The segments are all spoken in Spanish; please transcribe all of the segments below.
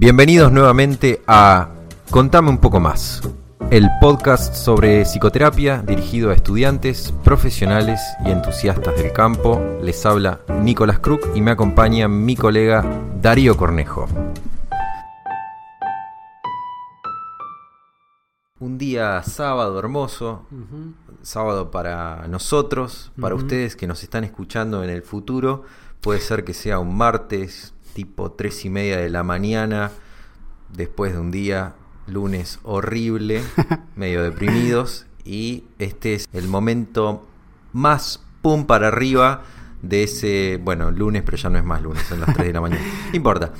Bienvenidos nuevamente a Contame un poco más, el podcast sobre psicoterapia dirigido a estudiantes, profesionales y entusiastas del campo. Les habla Nicolás Kruk y me acompaña mi colega Darío Cornejo. Un día sábado hermoso, sábado para nosotros, para ustedes que nos están escuchando en el futuro, puede ser que sea un martes tipo tres y media de la mañana, después de un día lunes horrible, medio deprimidos, y este es el momento más pum para arriba de ese, bueno, lunes, pero ya no es más lunes, son las 3 de la mañana. No importa.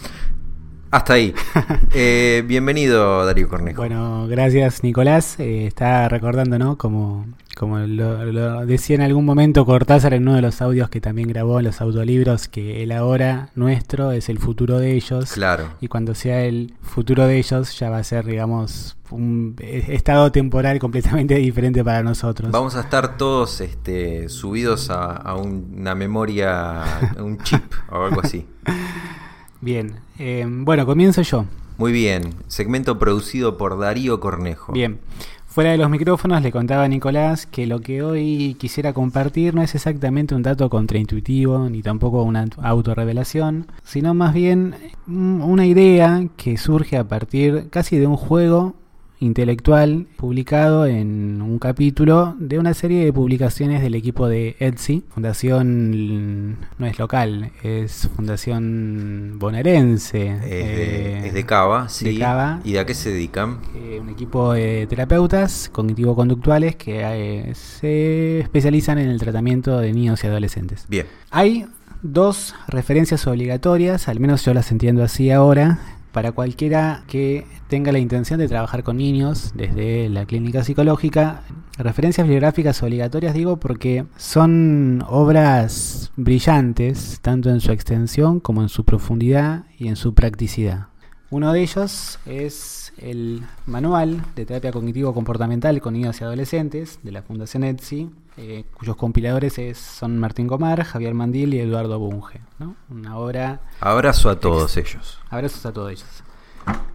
Hasta ahí. Eh, bienvenido, Darío Cornejo. Bueno, gracias Nicolás. Eh, está recordando, ¿no? Como, como lo, lo decía en algún momento Cortázar en uno de los audios que también grabó en los autolibros, que el ahora nuestro es el futuro de ellos. Claro. Y cuando sea el futuro de ellos ya va a ser, digamos, un estado temporal completamente diferente para nosotros. Vamos a estar todos este, subidos a, a un- una memoria, a un chip o algo así. Bien. Eh, bueno, comienzo yo. Muy bien. Segmento producido por Darío Cornejo. Bien. Fuera de los micrófonos le contaba a Nicolás que lo que hoy quisiera compartir no es exactamente un dato contraintuitivo ni tampoco una autorrevelación, sino más bien mm, una idea que surge a partir casi de un juego intelectual publicado en un capítulo de una serie de publicaciones del equipo de Etsy, fundación no es local, es fundación bonaerense. Es de, eh, es de Cava, sí. de Cava. ¿Y de a qué se dedican? eh, un equipo de terapeutas cognitivo-conductuales que eh, se especializan en el tratamiento de niños y adolescentes. Bien. Hay dos referencias obligatorias, al menos yo las entiendo así ahora, para cualquiera que tenga la intención de trabajar con niños desde la clínica psicológica. Referencias bibliográficas obligatorias digo porque son obras brillantes, tanto en su extensión como en su profundidad y en su practicidad. Uno de ellos es el Manual de Terapia Cognitivo-Comportamental con Niños y Adolescentes de la Fundación ETSI, eh, cuyos compiladores es- son Martín Gomar, Javier Mandil y Eduardo Bunge. ¿no? Una obra, Abrazo a todos ellos. abrazos a todos ellos.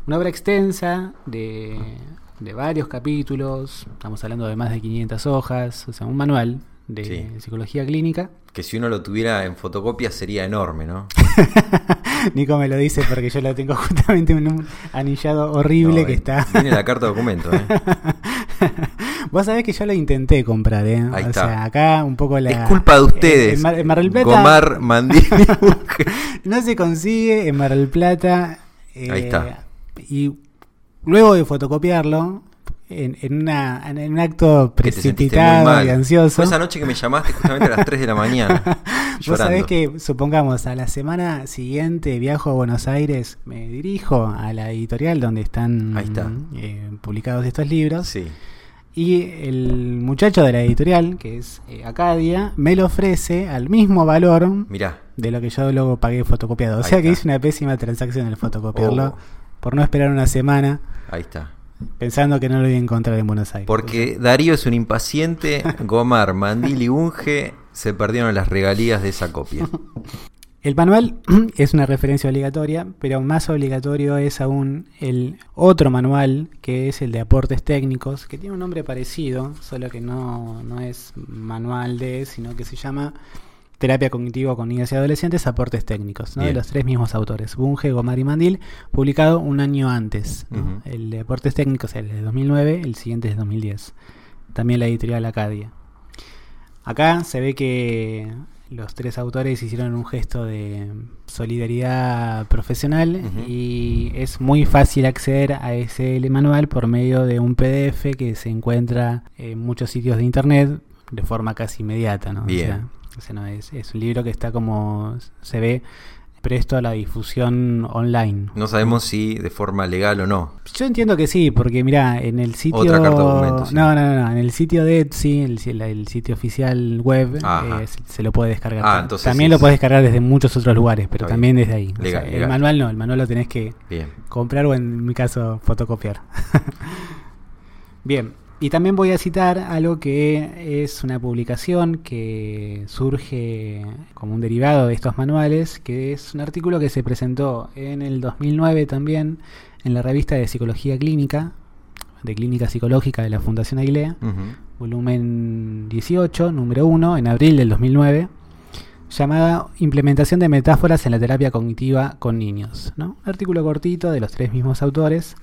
Una obra extensa de, de varios capítulos, estamos hablando de más de 500 hojas, o sea, un manual de Sí. psicología clínica. Que si uno lo tuviera en fotocopia sería enorme, ¿no? Nico me lo dice porque yo lo tengo justamente en un anillado horrible No, que eh, está. Viene la carta de documento, ¿eh? Vos sabés que yo lo intenté comprar, ¿eh? Ahí o está. sea, acá un poco la. Es culpa de ustedes. En, Mar, en Mar del Plata. Gomar, no se consigue en Mar del Plata. eh, Ahí está. Y luego de fotocopiarlo, en, en, una, en un acto precipitado y ansioso. Fue esa noche que me llamaste justamente a las 3 de la mañana. Vos sabés que, supongamos, a la semana siguiente viajo a Buenos Aires, me dirijo a la editorial donde están Ahí está. eh, publicados estos libros. Sí. Y el muchacho de la editorial, que es eh, Acadia, me lo ofrece al mismo valor Mirá. de lo que yo luego pagué fotocopiado. O sea que hice una pésima transacción al fotocopiarlo Oh. por no esperar una semana Ahí está. pensando que no lo iba a encontrar en Buenos Aires. Porque Darío es un impaciente, Gomar, Mandil y Unge se perdieron las regalías de esa copia. El manual es una referencia obligatoria, pero más obligatorio es aún el otro manual, que es el de aportes técnicos, que tiene un nombre parecido, solo que no, no es manual de, sino que se llama Terapia Cognitiva con Niños y Adolescentes, Aportes Técnicos, ¿no? de los tres mismos autores, Bunge, Gomar y Mandil, publicado un año antes. El de Aportes Técnicos es el de 2009, el siguiente es de 2010. También la editorial Acadia. Acá se ve que los tres autores hicieron un gesto de solidaridad profesional y es muy fácil acceder a ese manual por medio de un PDF que se encuentra en muchos sitios de internet de forma casi inmediata. ¿no? O Bien. sea, o sea, no, es, es un libro que está como se ve presto a la difusión online. No sabemos si de forma legal o no. Yo entiendo que sí, porque mira, en el sitio. Otra carta documento, sí. No, no, no, en el sitio de Etsy, el, sitio oficial web, eh, se, lo puede descargar. Ah, entonces también sí, lo sí. puedes descargar desde muchos otros lugares, pero también desde ahí. O Legal, sea, legal. El manual no, el manual lo tenés que Bien. comprar o en mi caso fotocopiar. Bien, Y también voy a citar algo que es una publicación que surge como un derivado de estos manuales, que es un artículo que se presentó en el 2009 también en la revista de Psicología Clínica, de Clínica Psicológica de la Fundación Aguilea, volumen 18, número 1, en abril del 2009, llamada Implementación de metáforas en la terapia cognitiva con niños. ¿no? Un artículo cortito de los tres mismos autores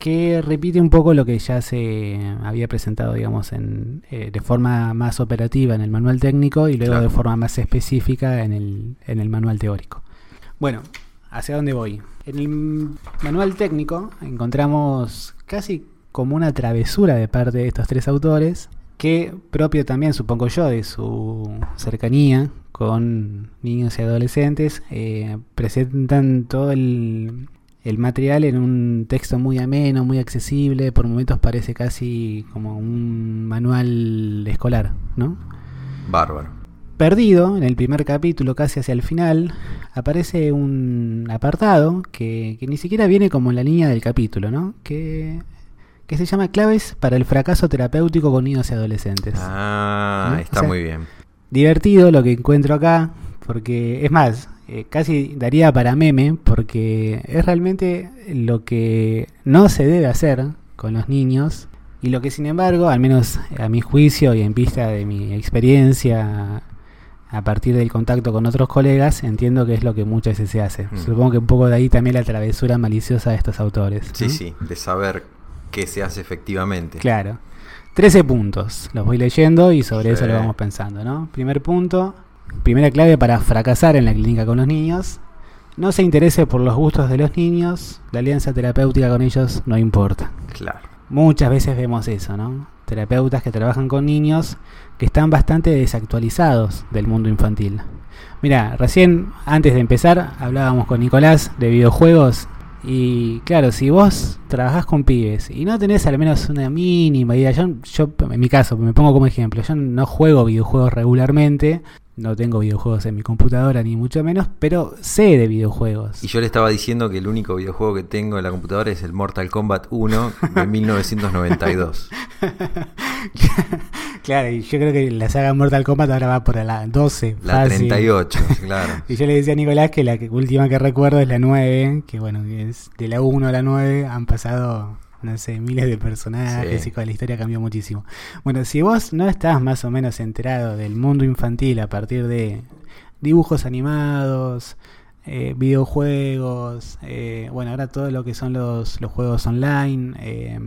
que repite un poco lo que ya se había presentado, digamos, en, eh, de forma más operativa en el manual técnico y luego Claro. de forma más específica en el, en el manual teórico. Bueno, ¿hacia dónde voy? En el manual técnico encontramos casi como una travesura de parte de estos tres autores, que propio también, supongo yo, de su cercanía con niños y adolescentes, eh, presentan todo el, el material en un texto muy ameno, muy accesible, por momentos parece casi como un manual escolar, ¿no? Bárbaro. Perdido, en el primer capítulo, casi hacia el final, aparece un apartado que, que ni siquiera viene como en la línea del capítulo, ¿no? Que, que se llama Claves para el fracaso terapéutico con niños y adolescentes. Ah, ¿No? está O sea, muy bien. Divertido lo que encuentro acá, porque es más, eh, casi daría para meme, porque es realmente lo que no se debe hacer con los niños y lo que sin embargo, al menos a mi juicio y en vista de mi experiencia a partir del contacto con otros colegas, entiendo que es lo que muchas veces se hace. Mm. Supongo que un poco de ahí también la travesura maliciosa de estos autores. Sí, ¿no? sí, de saber qué se hace efectivamente. Claro. 13 puntos. Los voy leyendo y sobre eso lo vamos pensando, ¿no? Primer punto. Primera clave para fracasar en la clínica con los niños. No se interese por los gustos de los niños. La alianza terapéutica con ellos no importa. Claro. Muchas veces vemos eso, ¿no? Terapeutas que trabajan con niños que están bastante desactualizados del mundo infantil. Mira, recién antes de empezar hablábamos con Nicolás de videojuegos y claro, si vos trabajás con pibes y no tenés al menos una mínima idea, yo, yo en mi caso, me pongo como ejemplo, yo no juego videojuegos regularmente, no tengo videojuegos en mi computadora ni mucho menos, pero sé de videojuegos. Y yo le estaba diciendo que el único videojuego que tengo en la computadora es el Mortal Kombat 1 de 1992. claro, y yo creo que la saga Mortal Kombat ahora va por la 12. La fácil. 38, claro. Y yo le decía a Nicolás que la última que recuerdo es la 9, que bueno, es de la 1 a la 9 han pasado, no sé, miles de personajes Sí. y con la historia cambió muchísimo. Bueno, si vos no estás más o menos enterado del mundo infantil a partir de dibujos animados, eh, videojuegos, eh, bueno, ahora todo lo que son los, los juegos online, eh,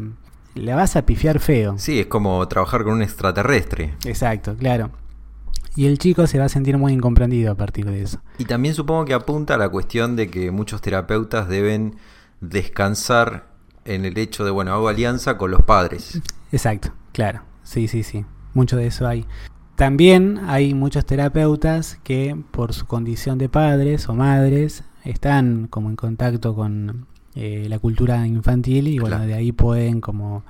la vas a pifiar feo. Sí, es como trabajar con un extraterrestre. Exacto, claro. Y el chico se va a sentir muy incomprendido a partir de eso. Y también supongo que apunta a la cuestión de que muchos terapeutas deben descansar en el hecho de, bueno, hago alianza con los padres. Exacto, claro. Sí, sí, sí. Mucho de eso hay. También hay muchos terapeutas que por su condición de padres o madres están como en contacto con eh, la cultura infantil y bueno, Claro. de ahí pueden como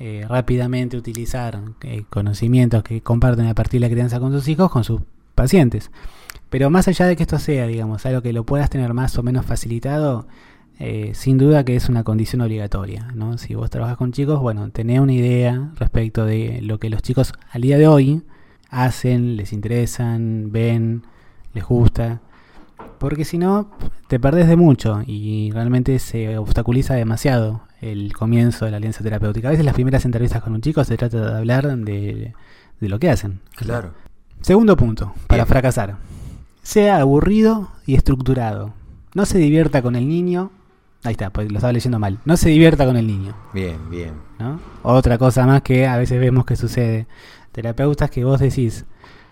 eh, rápidamente utilizar eh, conocimientos que comparten a partir de la crianza con sus hijos con sus pacientes. Pero más allá de que esto sea, digamos, algo que lo puedas tener más o menos facilitado, eh, sin duda que es una condición obligatoria, ¿no? Si vos trabajas con chicos, bueno, tener una idea respecto de lo que los chicos al día de hoy hacen, les interesan, ven, les gusta, porque si no, te perdés de mucho y realmente se obstaculiza demasiado el comienzo de la alianza terapéutica. A veces las primeras entrevistas con un chico se trata de hablar de, de lo que hacen. Claro. Segundo punto, para Bien. fracasar. Sea aburrido y estructurado. No se divierta con el niño. Ahí está, pues lo estaba leyendo mal. No se divierta con el niño. Bien, bien. ¿no? Otra cosa más que a veces vemos que sucede. Terapeutas que vos decís,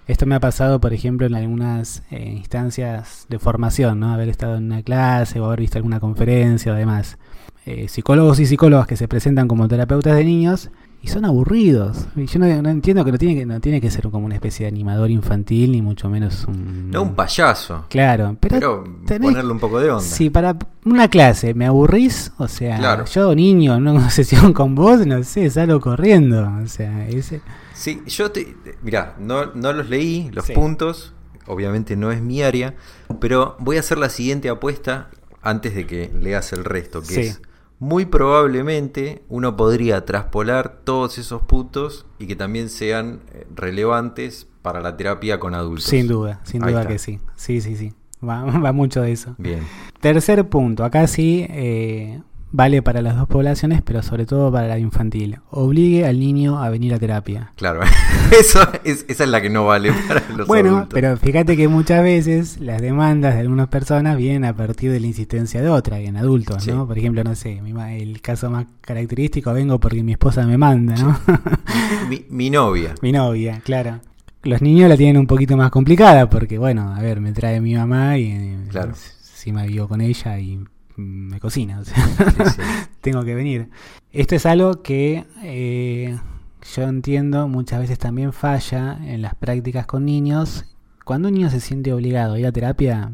esto me ha pasado, por ejemplo, en algunas eh, instancias de formación, ¿no? Haber estado en una clase o haber visto alguna conferencia o demás. Eh, psicólogos y psicólogas que se presentan como terapeutas de niños y son aburridos. Y yo no, no entiendo que no tiene que no tiene que ser como una especie de animador infantil ni mucho menos un No un payaso, Claro, pero, pero, tenés- ponerle un poco de onda. si para una clase me aburrís, o sea, Claro. yo niño en una sesión con vos, no sé, salgo corriendo, o sea, ese Sí, yo te. Mirá, no, no los leí, los Sí. puntos. Obviamente no es mi área. Pero voy a hacer la siguiente apuesta antes de que leas el resto, que Sí. es muy probablemente uno podría traspolar todos esos puntos y que también sean eh, relevantes para la terapia con adultos. Sin duda, sin Ahí duda está. que sí. Sí, sí, sí. Va, va mucho de eso. Bien. Tercer punto, acá sí eh, vale para las dos poblaciones, pero sobre todo para la infantil. Obligue al niño a venir a terapia. Claro, eso es, esa es la que no vale para los bueno, adultos. pero fíjate que muchas veces las demandas de algunas personas vienen a partir de la insistencia de otra, en adultos, Sí. ¿no? Por ejemplo, no sé, el caso más característico, vengo porque mi esposa me manda, ¿no? mi, mi novia. mi novia, claro. Los niños la tienen un poquito más complicada porque, bueno, a ver, me trae mi mamá y eh, Claro. encima vivo con ella y me cocina, o sea, Sí, sí. tengo que venir. Esto es algo que eh, yo entiendo muchas veces también falla en las prácticas con niños. Cuando un niño se siente obligado a ir a terapia,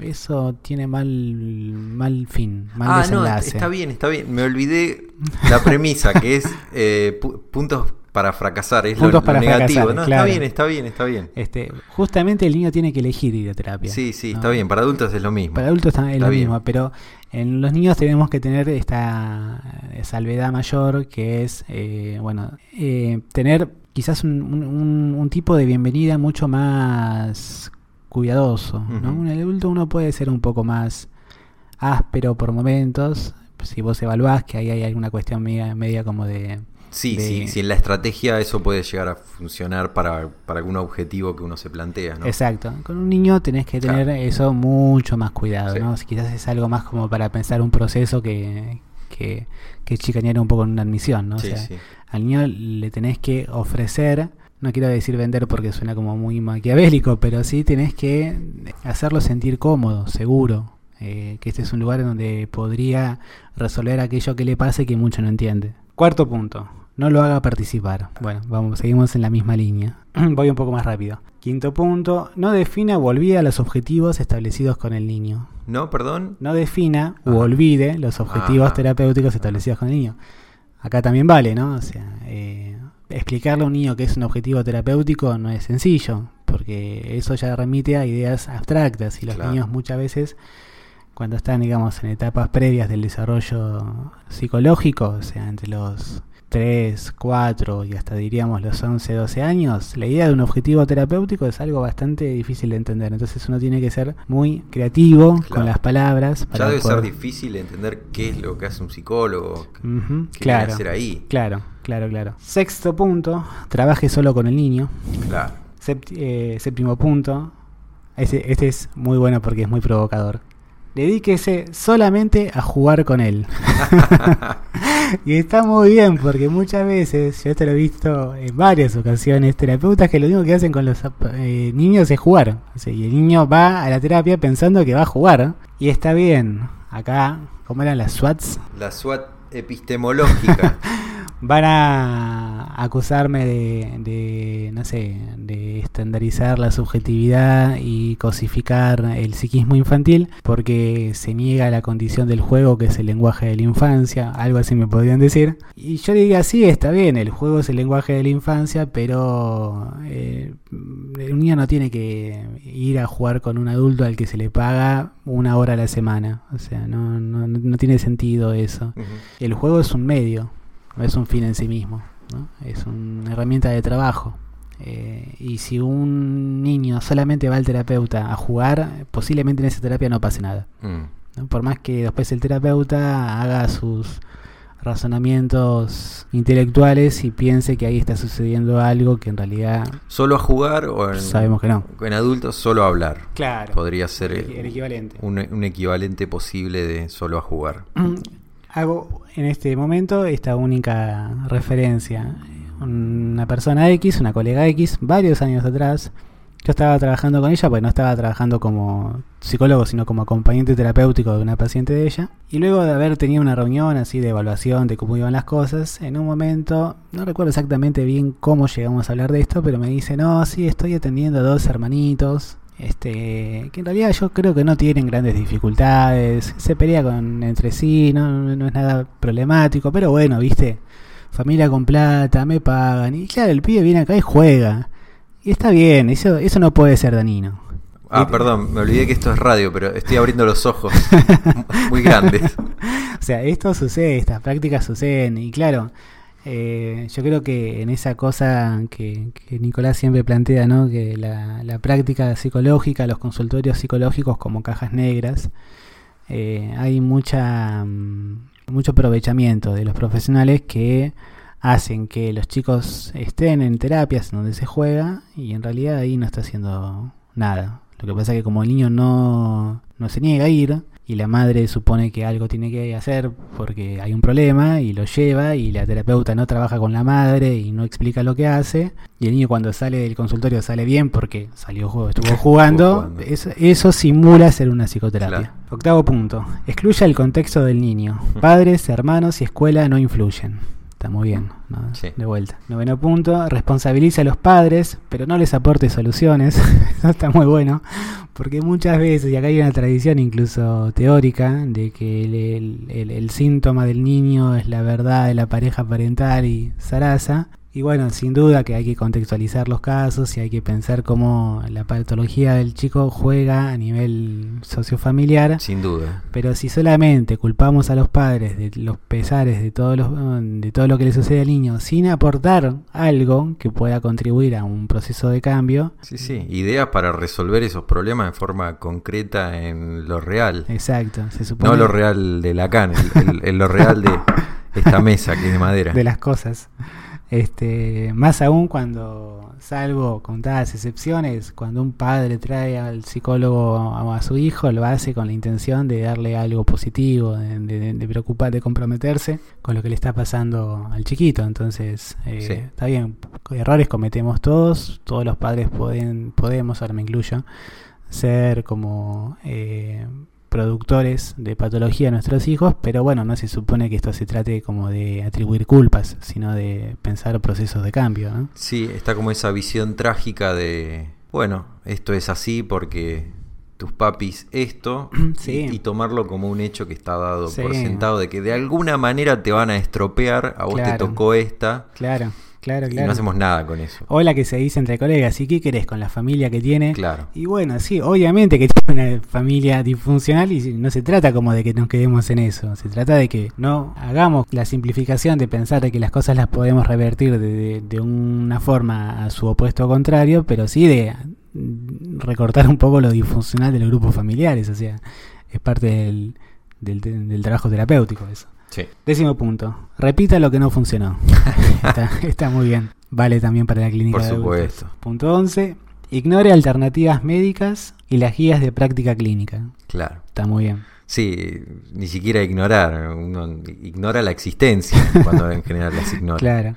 eso tiene mal, mal fin, mal Ah, no, desenlace. está bien, está bien. Me olvidé la premisa, que es eh, pu- puntos para fracasar, es lo- negativo. fracasar, no, claro. está bien, está bien, está bien. Este, justamente el niño tiene que elegir ir a terapia. Sí, sí, ¿no? está bien. Para adultos es lo mismo. Para adultos también es Está lo bien. mismo, pero en los niños tenemos que tener esta eh, salvedad mayor que es, eh, bueno, eh, tener quizás un, un- un- un tipo de bienvenida mucho más cuidadoso. ¿no? En el adulto uno puede ser un poco más áspero por momentos. Si vos evaluás que ahí hay alguna cuestión media, media como de... Sí, de- sí, sí, en la estrategia eso puede llegar a funcionar para, para algún objetivo que uno se plantea, ¿no? Exacto. Con un niño tenés que tener Claro. eso mucho más cuidado, Sí. ¿no? Si quizás es algo más como para pensar un proceso que, que, que chicanear un poco en una admisión, ¿no? O sí, sea, sí. al niño le tenés que ofrecer, no quiero decir vender porque suena como muy maquiavélico, pero sí tenés que hacerlo sentir cómodo, seguro, eh, que este es un lugar en donde podría resolver aquello que le pase que mucho no entiende. Cuarto punto, no lo haga participar. Bueno, vamos, seguimos en la misma línea. Voy un poco más rápido. Quinto punto, no defina o olvida los objetivos establecidos con el niño. No, perdón. No defina u Ajá. olvide los objetivos terapéuticos establecidos con el niño. Acá también vale, ¿no? O sea, eh, explicarle a un niño que es un objetivo terapéutico no es sencillo, porque eso ya remite a ideas abstractas y los Claro. niños muchas veces, cuando están, digamos, en etapas previas del desarrollo psicológico, o sea, entre los 3, 4 y hasta diríamos los 11, 12 años, la idea de un objetivo terapéutico es algo bastante difícil de entender. Entonces uno tiene que ser muy creativo con las palabras. Ya para debe poder- ser difícil entender qué es lo que hace un psicólogo, qué Ujú, viene a claro, hacer ahí. claro, claro, claro. Sexto punto, trabaje solo con el niño. Claro. Sept- eh, séptimo punto, este, este es muy bueno porque es muy provocador. Dedíquese solamente a jugar con él. y está muy bien porque muchas veces, yo esto lo he visto en varias ocasiones, terapeutas que lo único que hacen con los eh, niños es jugar. O sea, y el niño va a la terapia pensando que va a jugar. Y está bien. Acá, ¿cómo eran las SWATs? La SWAT epistemológica. Van a acusarme de, de, no sé, de estandarizar la subjetividad y cosificar el psiquismo infantil porque se niega la condición del juego que es el lenguaje de la infancia, algo así me podrían decir. Y yo diría, sí, está bien, el juego es el lenguaje de la infancia, pero eh, un niño no tiene que ir a jugar con un adulto al que se le paga una hora a la semana. O sea, no, no, no tiene sentido eso. El juego es un medio, no es un fin en sí mismo, ¿no? es una herramienta de trabajo. Eh, y si un niño solamente va al terapeuta a jugar, posiblemente en esa terapia no pase nada. Mm. ¿no? Por más que después el terapeuta haga sus razonamientos intelectuales y piense que ahí está sucediendo algo que en realidad Solo a jugar o en, sabemos que no. en adultos solo a hablar. Claro. Podría ser El, el equivalente. un, un equivalente posible de solo a jugar. Hago en este momento esta única referencia. Una persona X, una colega X, varios años atrás, yo estaba trabajando con ella, pues no estaba trabajando como psicólogo, sino como acompañante terapéutico de una paciente de ella. Y luego de haber tenido una reunión así de evaluación de cómo iban las cosas, en un momento, no recuerdo exactamente bien cómo llegamos a hablar de esto, pero me dice, no, sí, estoy atendiendo a dos hermanitos este, que en realidad yo creo que no tienen grandes dificultades, se pelea con entre sí, no, no es nada problemático, pero bueno, viste, familia con plata, me pagan, y claro, el pibe viene acá y juega, y está bien, eso, eso no puede ser dañino. Ah, perdón, me olvidé que esto es radio, pero estoy abriendo los ojos muy grandes. O sea, esto sucede, estas prácticas suceden. Y claro, eh, yo creo que en esa cosa que, Nicolás siempre plantea, ¿no? que la, práctica psicológica, los consultorios psicológicos como cajas negras, eh, hay mucha mm, mucho aprovechamiento de los profesionales que hacen que los chicos estén en terapias donde se juega y en realidad ahí no está haciendo nada. Lo que pasa es que como el niño no, no se niega a ir, y la madre supone que algo tiene que hacer porque hay un problema y lo lleva y la terapeuta no trabaja con la madre y no explica lo que hace y el niño cuando sale del consultorio sale bien porque salió estuvo jugando, Eso, simula ser una psicoterapia. Octavo punto, excluye el contexto del niño. Padres, hermanos y escuela no influyen. Está muy bien, de vuelta. Noveno punto, responsabiliza a los padres, pero no les aporte soluciones. Eso está muy bueno, porque muchas veces, y acá hay una tradición incluso teórica, de que el, el síntoma del niño es la verdad de la pareja parental y zaraza, y bueno, sin duda que hay que contextualizar los casos y hay que pensar cómo la patología del chico juega a nivel sociofamiliar. Sin duda. Pero si solamente culpamos a los padres de los pesares de, todos los, de todo lo que le sucede al niño sin aportar algo que pueda contribuir a un proceso de cambio. Sí, sí, ideas para resolver esos problemas de forma concreta en lo real. Exacto, se supone. No lo real de la cana, en lo real de esta mesa que es de madera. De las cosas. Este, más aún cuando, salvo contadas excepciones, cuando un padre trae al psicólogo a, su hijo, lo hace con la intención de darle algo positivo, de, de, preocupar, de comprometerse con lo que le está pasando al chiquito. Entonces, eh, está bien, errores cometemos todos, todos los padres pueden, podemos, ahora me incluyo, ser como eh, productores de patología a nuestros hijos, pero bueno, no se supone que esto se trate como de atribuir culpas, sino de pensar procesos de cambio. ¿no? Sí, está como esa visión trágica de, bueno, esto es así porque tus papis esto y, tomarlo como un hecho que está dado por sentado de que de alguna manera te van a estropear, a vos te tocó esta. Claro. Claro, claro. Y no hacemos nada con eso. O la que se dice entre colegas, ¿y qué querés con la familia que tiene? Claro. Y bueno, sí, obviamente que tiene una familia disfuncional y no se trata como de que nos quedemos en eso. Se trata de que no hagamos la simplificación de pensar de que las cosas las podemos revertir de, una forma a su opuesto contrario, pero sí de recortar un poco lo disfuncional de los grupos familiares. O sea, es parte del, del trabajo terapéutico eso. Décimo punto. Repita lo que no funcionó. está, muy bien. Vale también para la clínica Por supuesto. Punto 11. Ignore alternativas médicas y las guías de práctica clínica. Claro. Está muy bien. Sí, ni siquiera ignorar. Uno ignora la existencia cuando en general las ignora. Claro.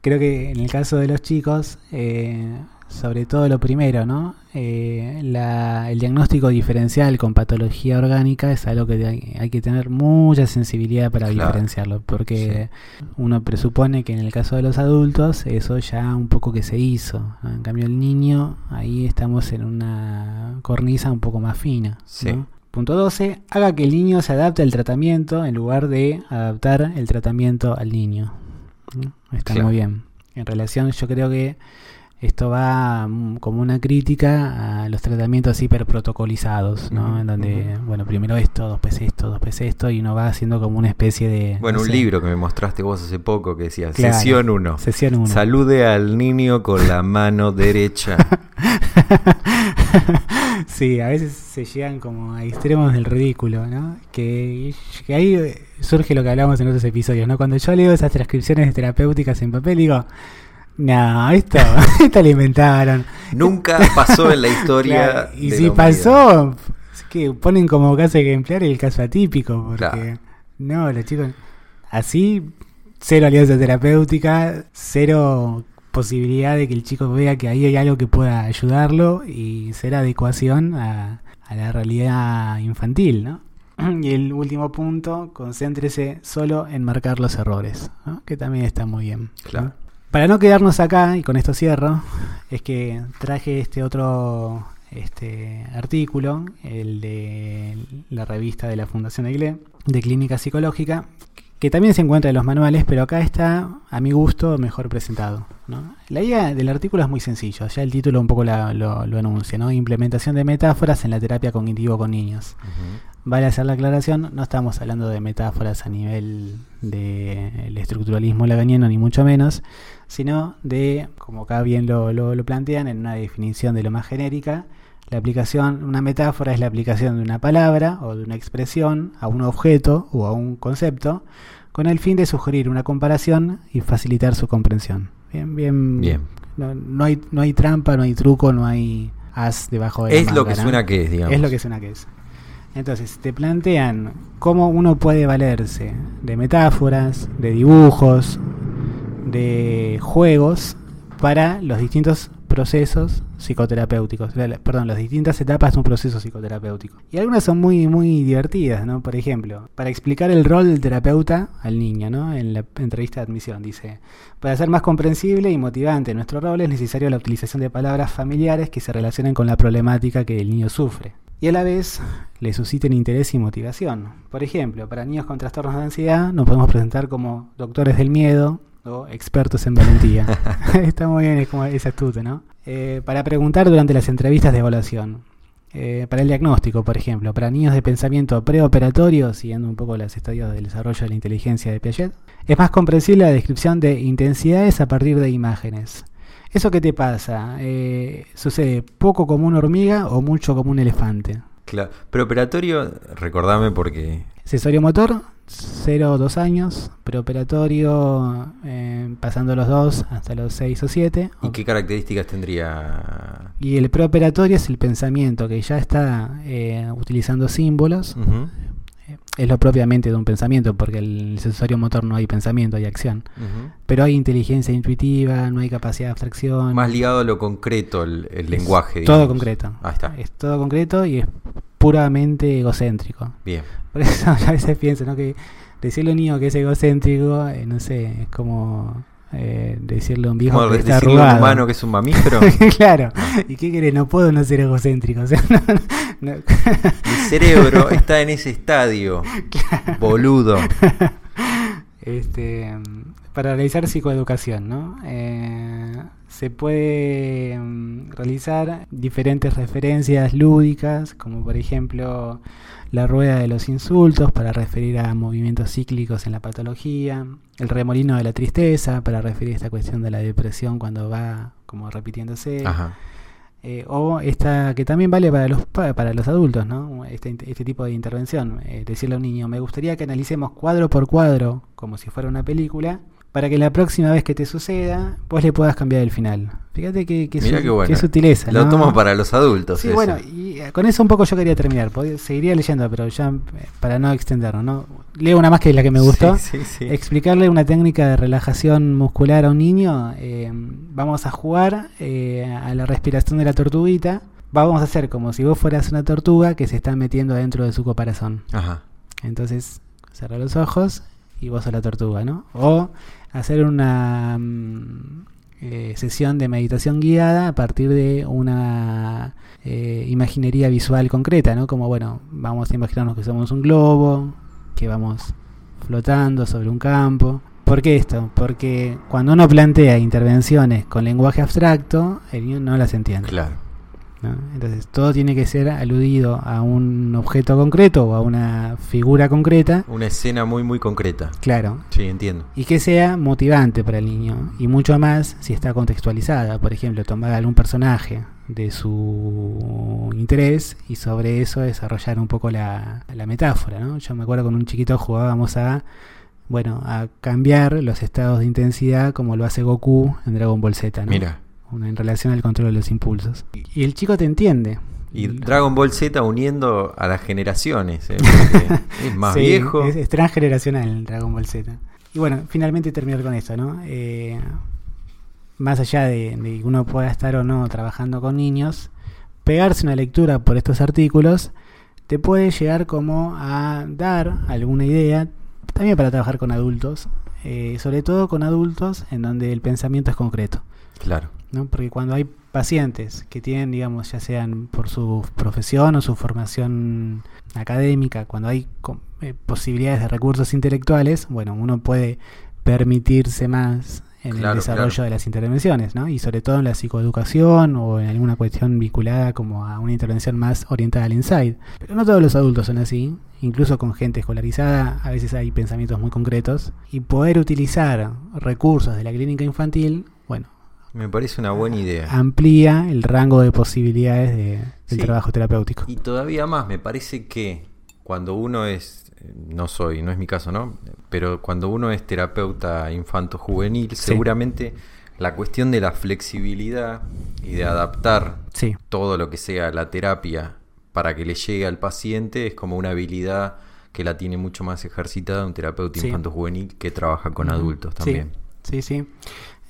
Creo que en el caso de los chicos, eh, sobre todo lo primero, ¿no? Eh, el diagnóstico diferencial con patología orgánica es algo que hay, que tener mucha sensibilidad para diferenciarlo, porque uno presupone que en el caso de los adultos eso ya un poco que se hizo. En cambio el niño, ahí estamos en una cornisa un poco más fina. Punto 12. Haga que el niño se adapte al tratamiento en lugar de adaptar el tratamiento al niño. Está muy bien. En relación, yo creo que esto va mm, como una crítica a los tratamientos hiperprotocolizados, ¿no? en donde, bueno, primero esto, después esto, después esto, y uno va haciendo como una especie de... Bueno, un libro que me mostraste vos hace poco que decía, sesión 1. Sesión 1. Salude al niño con la mano derecha. sí, a veces se llegan como a extremos del ridículo, ¿no? Que, que ahí surge lo que hablamos en otros episodios, ¿no? Cuando yo leo esas transcripciones terapéuticas en papel, digo no, esto, esto lo inventaron. Nunca pasó en la historia. y si pasó, es que ponen como caso ejemplar el caso atípico, porque no, los chicos, así, cero alianza terapéutica, cero posibilidad de que el chico vea que ahí hay algo que pueda ayudarlo y cero adecuación a, la realidad infantil, ¿no? Y el último punto, concéntrese solo en marcar los errores, que también está muy bien. Claro. Para no quedarnos acá, y con esto cierro, es que traje este otro este artículo, el de la revista de la Fundación Aigle, de Clínica Psicológica, que también se encuentra en los manuales, pero acá está, a mi gusto, mejor presentado. La idea del artículo es muy sencillo, ya el título un poco lo, lo, anuncia, ¿no? Implementación de metáforas en la terapia cognitivo con niños. Vale hacer la aclaración, no estamos hablando de metáforas a nivel del estructuralismo laganiano, ni mucho menos, sino de, como acá bien lo, lo plantean, en una definición de lo más genérica, la aplicación, una metáfora es la aplicación de una palabra o de una expresión a un objeto o a un concepto con el fin de sugerir una comparación y facilitar su comprensión. Bien, bien. bien. No, hay, no hay trampa, no hay truco, no hay as debajo de es la Es lo que suena que es, digamos. Es lo que suena que es. Entonces, te plantean cómo uno puede valerse de metáforas, de dibujos, de juegos para los distintos procesos psicoterapéuticos, perdón, las distintas etapas de un proceso psicoterapéutico. Y algunas son muy, muy divertidas, ¿no? Por ejemplo, para explicar el rol del terapeuta al niño, ¿no? En la entrevista de admisión dice, para ser más comprensible y motivante nuestro rol es necesario la utilización de palabras familiares que se relacionen con la problemática que el niño sufre. Y a la vez le susciten interés y motivación. Por ejemplo, para niños con trastornos de ansiedad nos podemos presentar como doctores del miedo, o expertos en valentía. Está muy bien, es como es astuto, ¿no? Eh, para preguntar durante las entrevistas de evaluación. Eh, para el diagnóstico, por ejemplo, para niños de pensamiento preoperatorio, siguiendo un poco los estadios del desarrollo de la inteligencia de Piaget, es más comprensible la descripción de intensidades a partir de imágenes. ¿Eso qué te pasa? Eh, ¿Sucede poco como una hormiga o mucho como un elefante? Claro, preoperatorio, recordame porque... Cesorio motor, 0 o 2 años, preoperatorio eh, pasando los 2 hasta los 6 o 7. ¿Y qué características tendría? Y el preoperatorio es el pensamiento que ya está eh, utilizando símbolos. Es lo propiamente de un pensamiento, porque el sensorio motor no hay pensamiento, hay acción. Pero hay inteligencia intuitiva, no hay capacidad de abstracción. Más ligado a lo concreto, el, lenguaje. Todo concreto. Ahí está. Es todo concreto y es puramente egocéntrico. Bien. Por eso a veces pienso, ¿no? Que decirle a un niño que es egocéntrico, eh, no sé, es como eh, decirle a un viejo que está arrugado. a un humano que es un mamífero. claro. ¿Y qué querés? No puedo no ser egocéntrico. O sea, no, Mi cerebro está en ese estadio. Boludo. Este, para realizar psicoeducación, ¿no? Eh, se puede mm, realizar diferentes referencias lúdicas, como por ejemplo la rueda de los insultos para referir a movimientos cíclicos en la patología, el remolino de la tristeza para referir a esta cuestión de la depresión cuando va como repitiéndose. Eh, o esta que también vale para los para los adultos, ¿no? Este, este tipo de intervención, eh, decirle a un niño, me gustaría que analicemos cuadro por cuadro, como si fuera una película, para que la próxima vez que te suceda, vos le puedas cambiar el final. Fíjate que, que, su, sutileza. Lo tomo para los adultos. Sí, bueno, y eh, con eso un poco yo quería terminar. Seguiría leyendo, pero ya eh, para no extendernos, ¿no? Leo una más que es la que me gustó. Explicarle una técnica de relajación muscular a un niño. Eh, vamos a jugar a la respiración de la tortuguita. Vamos a hacer como si vos fueras una tortuga que se está metiendo dentro de su coparazón. Ajá. Entonces, cerra los ojos y vos a la tortuga, ¿no? O hacer una mm, eh, sesión de meditación guiada a partir de una eh, imaginería visual concreta, ¿no? Como, bueno, vamos a imaginarnos que somos un globo, que vamos flotando sobre un campo. ¿Por qué esto? Porque cuando uno plantea intervenciones con lenguaje abstracto, el niño no las entiende. Claro. Entonces todo tiene que ser aludido a un objeto concreto o a una figura concreta. Una escena muy muy concreta. Claro. Sí, entiendo. Y que sea motivante para el niño. Y mucho más si está contextualizada. Por ejemplo, tomar algún personaje de su interés y sobre eso desarrollar un poco la, la metáfora. ¿no? Yo me acuerdo con un chiquito jugábamos a bueno, a cambiar los estados de intensidad como lo hace Goku en Dragon Ball Z. ¿no? Mira en relación al control de los impulsos. Y el chico te entiende. Y Dragon Ball Z uniendo a las generaciones. ¿eh? es más viejo. Es, transgeneracional el Dragon Ball Z. Y bueno, finalmente terminar con esto, ¿no? Eh, más allá de, que uno pueda estar o no trabajando con niños, pegarse una lectura por estos artículos te puede llegar como a dar alguna idea, también para trabajar con adultos, eh, sobre todo con adultos en donde el pensamiento es concreto. Claro. Porque cuando hay pacientes que tienen, digamos, ya sean por su profesión o su formación académica, cuando hay eh, posibilidades de recursos intelectuales, bueno, uno puede permitirse más en el desarrollo de las intervenciones, ¿no? Y sobre todo en la psicoeducación o en alguna cuestión vinculada como a una intervención más orientada al insight. Pero no todos los adultos son así, incluso con gente escolarizada, a veces hay pensamientos muy concretos y poder utilizar recursos de la clínica infantil, me parece una buena idea. Amplía el rango de posibilidades de, del trabajo terapéutico. Y todavía más, me parece que cuando uno es, no soy, no es mi caso, ¿no? Pero cuando uno es terapeuta infanto-juvenil, seguramente la cuestión de la flexibilidad y de adaptar todo lo que sea la terapia para que le llegue al paciente es como una habilidad que la tiene mucho más ejercitada un terapeuta infanto-juvenil que trabaja con adultos también. Sí, sí.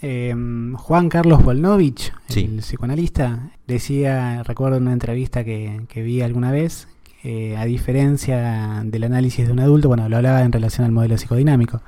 Em, Juan Carlos Volnovich, el psicoanalista, decía, recuerdo en una entrevista que, vi alguna vez, que a diferencia del análisis de un adulto, bueno, lo hablaba en relación al modelo psicodinámico,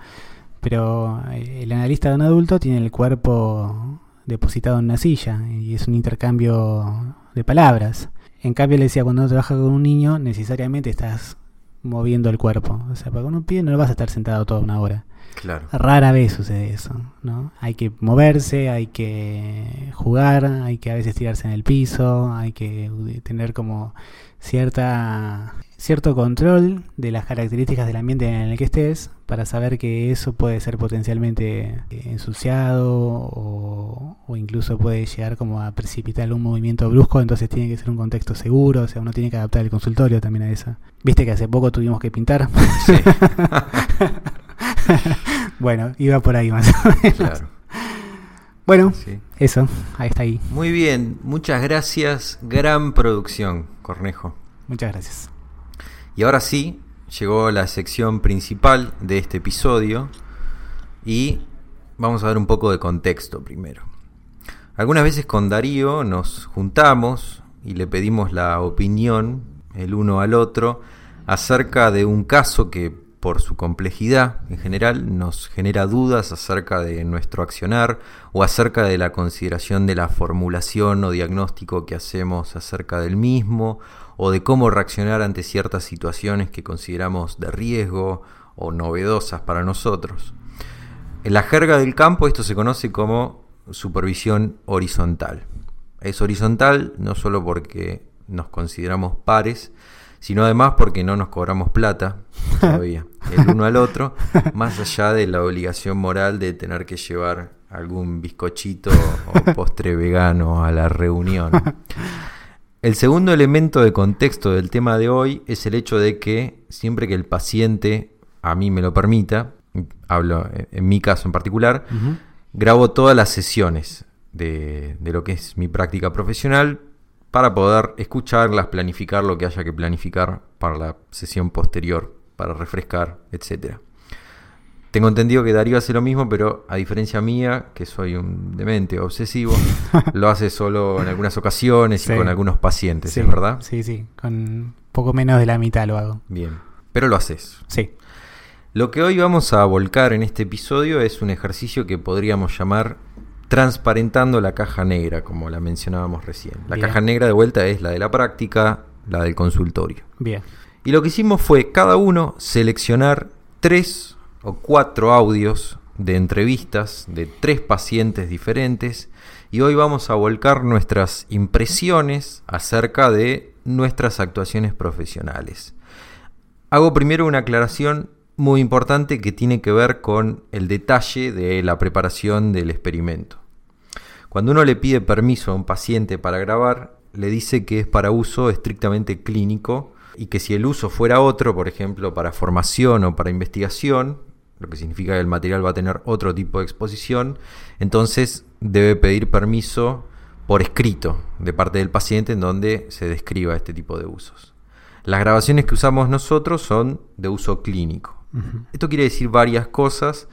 pero eh, el analista de un adulto tiene el cuerpo depositado en una silla y es un intercambio de palabras. En cambio, le decía, cuando uno trabaja con un niño, necesariamente estás moviendo el cuerpo. O sea, para con un pie no lo vas a estar sentado toda una hora. Claro. Rara vez sucede eso, ¿no? Hay que moverse, hay que jugar, hay que a veces tirarse en el piso, hay que tener como cierta cierto control de las características del ambiente en el que estés para saber que eso puede ser potencialmente ensuciado o, o, incluso puede llegar como a precipitar un movimiento brusco, entonces tiene que ser un contexto seguro, o sea, uno tiene que adaptar el consultorio también a eso. Viste que hace poco tuvimos que pintar. Sí. bueno, iba por ahí más o menos. Bueno, eso, ahí está ahí. Muy bien, muchas gracias. Gran producción, Cornejo. Muchas gracias. Y ahora sí, llegó la sección principal de este episodio y vamos a ver un poco de contexto primero. Algunas veces con Darío nos juntamos y le pedimos la opinión el uno al otro acerca de un caso que por su complejidad en general, nos genera dudas acerca de nuestro accionar o acerca de la consideración de la formulación o diagnóstico que hacemos acerca del mismo o de cómo reaccionar ante ciertas situaciones que consideramos de riesgo o novedosas para nosotros. En la jerga del campo esto se conoce como supervisión horizontal. Es horizontal no solo porque nos consideramos pares, sino además porque no nos cobramos plata todavía, el uno al otro, más allá de la obligación moral de tener que llevar algún bizcochito o postre vegano a la reunión. El segundo elemento de contexto del tema de hoy es el hecho de que siempre que el paciente a mí me lo permita, hablo en mi caso en particular, grabo todas las sesiones de, de lo que es mi práctica profesional para poder escucharlas, planificar lo que haya que planificar para la sesión posterior, para refrescar, etc. Tengo entendido que Darío hace lo mismo, pero a diferencia mía, que soy un demente obsesivo, lo hace solo en algunas ocasiones y con algunos pacientes, ¿es verdad? Sí, sí, con poco menos de la mitad lo hago. Bien, pero lo haces. Sí. Lo que hoy vamos a volcar en este episodio es un ejercicio que podríamos llamar transparentando la caja negra, como la mencionábamos recién. La caja negra de vuelta es la de la práctica, la del consultorio. Bien. Y lo que hicimos fue cada uno seleccionar tres o cuatro audios de entrevistas de tres pacientes diferentes y hoy vamos a volcar nuestras impresiones acerca de nuestras actuaciones profesionales. Hago primero una aclaración muy importante que tiene que ver con el detalle de la preparación del experimento. Cuando uno le pide permiso a un paciente para grabar, le dice que es para uso estrictamente clínico y que si el uso fuera otro, por ejemplo, para formación o para investigación, lo que significa que el material va a tener otro tipo de exposición, entonces debe pedir permiso por escrito de parte del paciente en donde se describa este tipo de usos. Las grabaciones que usamos nosotros son de uso clínico. Esto quiere decir varias cosas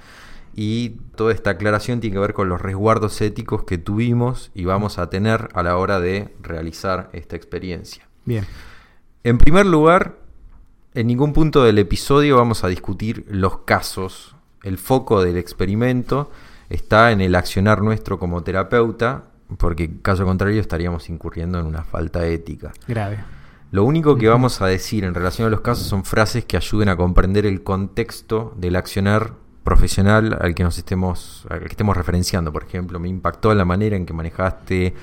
y toda esta aclaración tiene que ver con los resguardos éticos que tuvimos y vamos a tener a la hora de realizar esta experiencia. Bien. En primer lugar, en ningún punto del episodio vamos a discutir los casos. El foco del experimento está en el accionar nuestro como terapeuta porque caso contrario estaríamos incurriendo en una falta ética. Grave. Lo único que vamos a decir en relación a los casos son frases que ayuden a comprender el contexto del accionar profesional al que nos estemos, al que estemos referenciando. Por ejemplo, me impactó la manera en que manejaste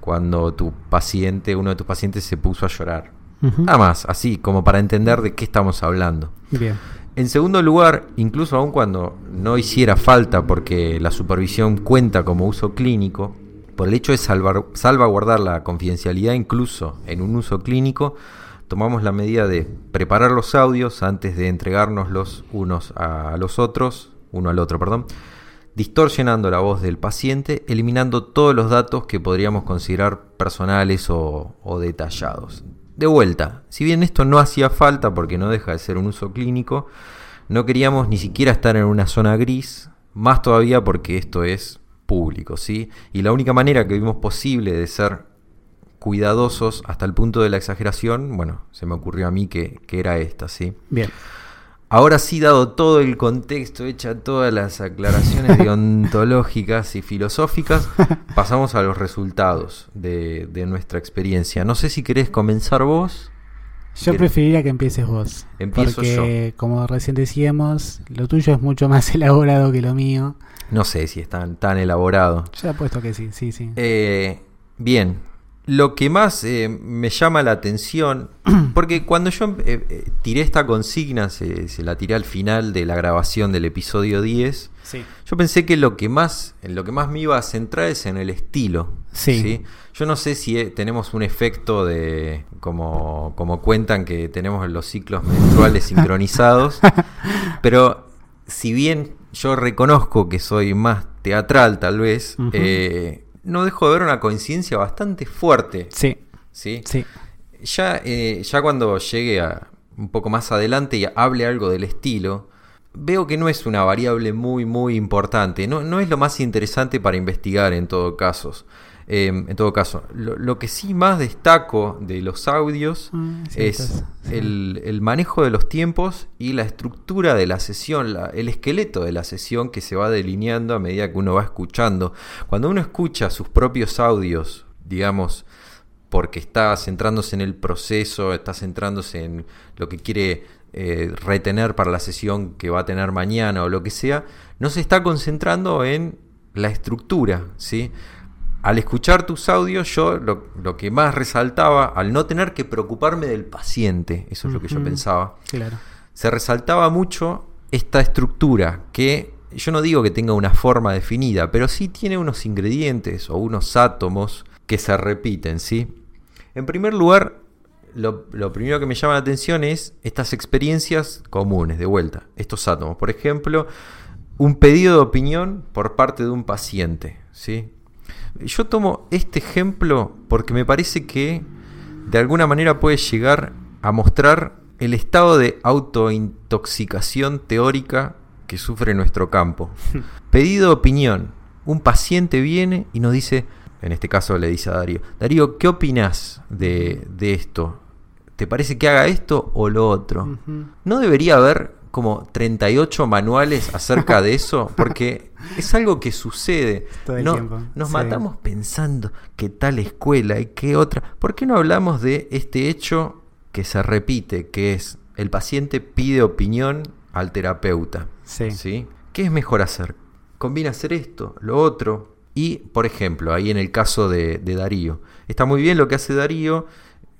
cuando tu paciente, uno de tus pacientes se puso a llorar. Nada más, así, como para entender de qué estamos hablando. Bien. En segundo lugar, incluso aun cuando no hiciera falta porque la supervisión cuenta como uso clínico, por el hecho de salvaguardar la confidencialidad incluso en un uso clínico, tomamos la medida de preparar los audios antes de entregárnoslos los unos a los otros, uno al otro, perdón, distorsionando la voz del paciente, eliminando todos los datos que podríamos considerar personales o, o detallados. De vuelta, si bien esto no hacía falta porque no deja de ser un uso clínico, no queríamos ni siquiera estar en una zona gris, más todavía porque esto es público, ¿sí? Y la única manera que vimos posible de ser cuidadosos hasta el punto de la exageración, bueno, se me ocurrió a mí que, era esta, ¿sí? Bien. Ahora sí, dado todo el contexto, hecha todas las aclaraciones deontológicas y filosóficas, pasamos a los resultados de, nuestra experiencia. No sé si querés comenzar vos. Yo preferiría que empieces vos. Empiezo porque, como recién decíamos, lo tuyo es mucho más elaborado que lo mío. No sé si es tan, tan elaborado. Yo apuesto que sí, sí, sí. Eh, bien, lo que más eh, me llama la atención, porque cuando yo eh, tiré esta consigna, se, la tiré al final de la grabación del episodio 10, yo pensé que lo que más, en lo que más me iba a centrar es en el estilo. Sí. Yo no sé si tenemos un efecto de, como, como cuentan que tenemos los ciclos menstruales sincronizados, pero si bien yo reconozco que soy más teatral tal vez, eh, no dejo de ver una coincidencia bastante fuerte. Sí. ¿sí? sí. Ya, eh, ya cuando llegue a un poco más adelante y hable algo del estilo, veo que no es una variable muy, muy importante. No, no es lo más interesante para investigar en todo caso. Em, en todo caso, lo, que sí más destaco de los audios mm, es el, manejo de los tiempos y la estructura de la sesión, el esqueleto de la sesión que se va delineando a medida que uno va escuchando. Cuando uno escucha sus propios audios, digamos, porque está centrándose en el proceso, está centrándose en lo que quiere eh, retener para la sesión que va a tener mañana o lo que sea, no se está concentrando en la estructura, ¿sí? Al escuchar tus audios, yo lo, que más resaltaba, al no tener que preocuparme del paciente, eso es lo que yo pensaba, claro. se resaltaba mucho esta estructura que yo no digo que tenga una forma definida, pero sí tiene unos ingredientes o unos átomos que se repiten, ¿sí? En primer lugar, lo, lo, primero que me llama la atención es estas experiencias comunes, de vuelta, estos átomos. Por ejemplo, un pedido de opinión por parte de un paciente, ¿sí? Yo tomo este ejemplo porque me parece que de alguna manera puede llegar a mostrar el estado de autointoxicación teórica que sufre nuestro campo. Pedido opinión. Un paciente viene y nos dice, en este caso le dice a Darío, Darío, ¿qué opinas de, esto? ¿Te parece que haga esto o lo otro? ¿No debería haber como 38 manuales acerca de eso, porque es algo que sucede. Todo el no, tiempo. Nos matamos pensando que tal escuela y qué otra. ¿Por qué no hablamos de este hecho que se repite, que es el paciente pide opinión al terapeuta? Sí. ¿Qué es mejor hacer? ¿Conviene hacer esto, lo otro? Y, por ejemplo, ahí en el caso de, de Darío, está muy bien lo que hace Darío,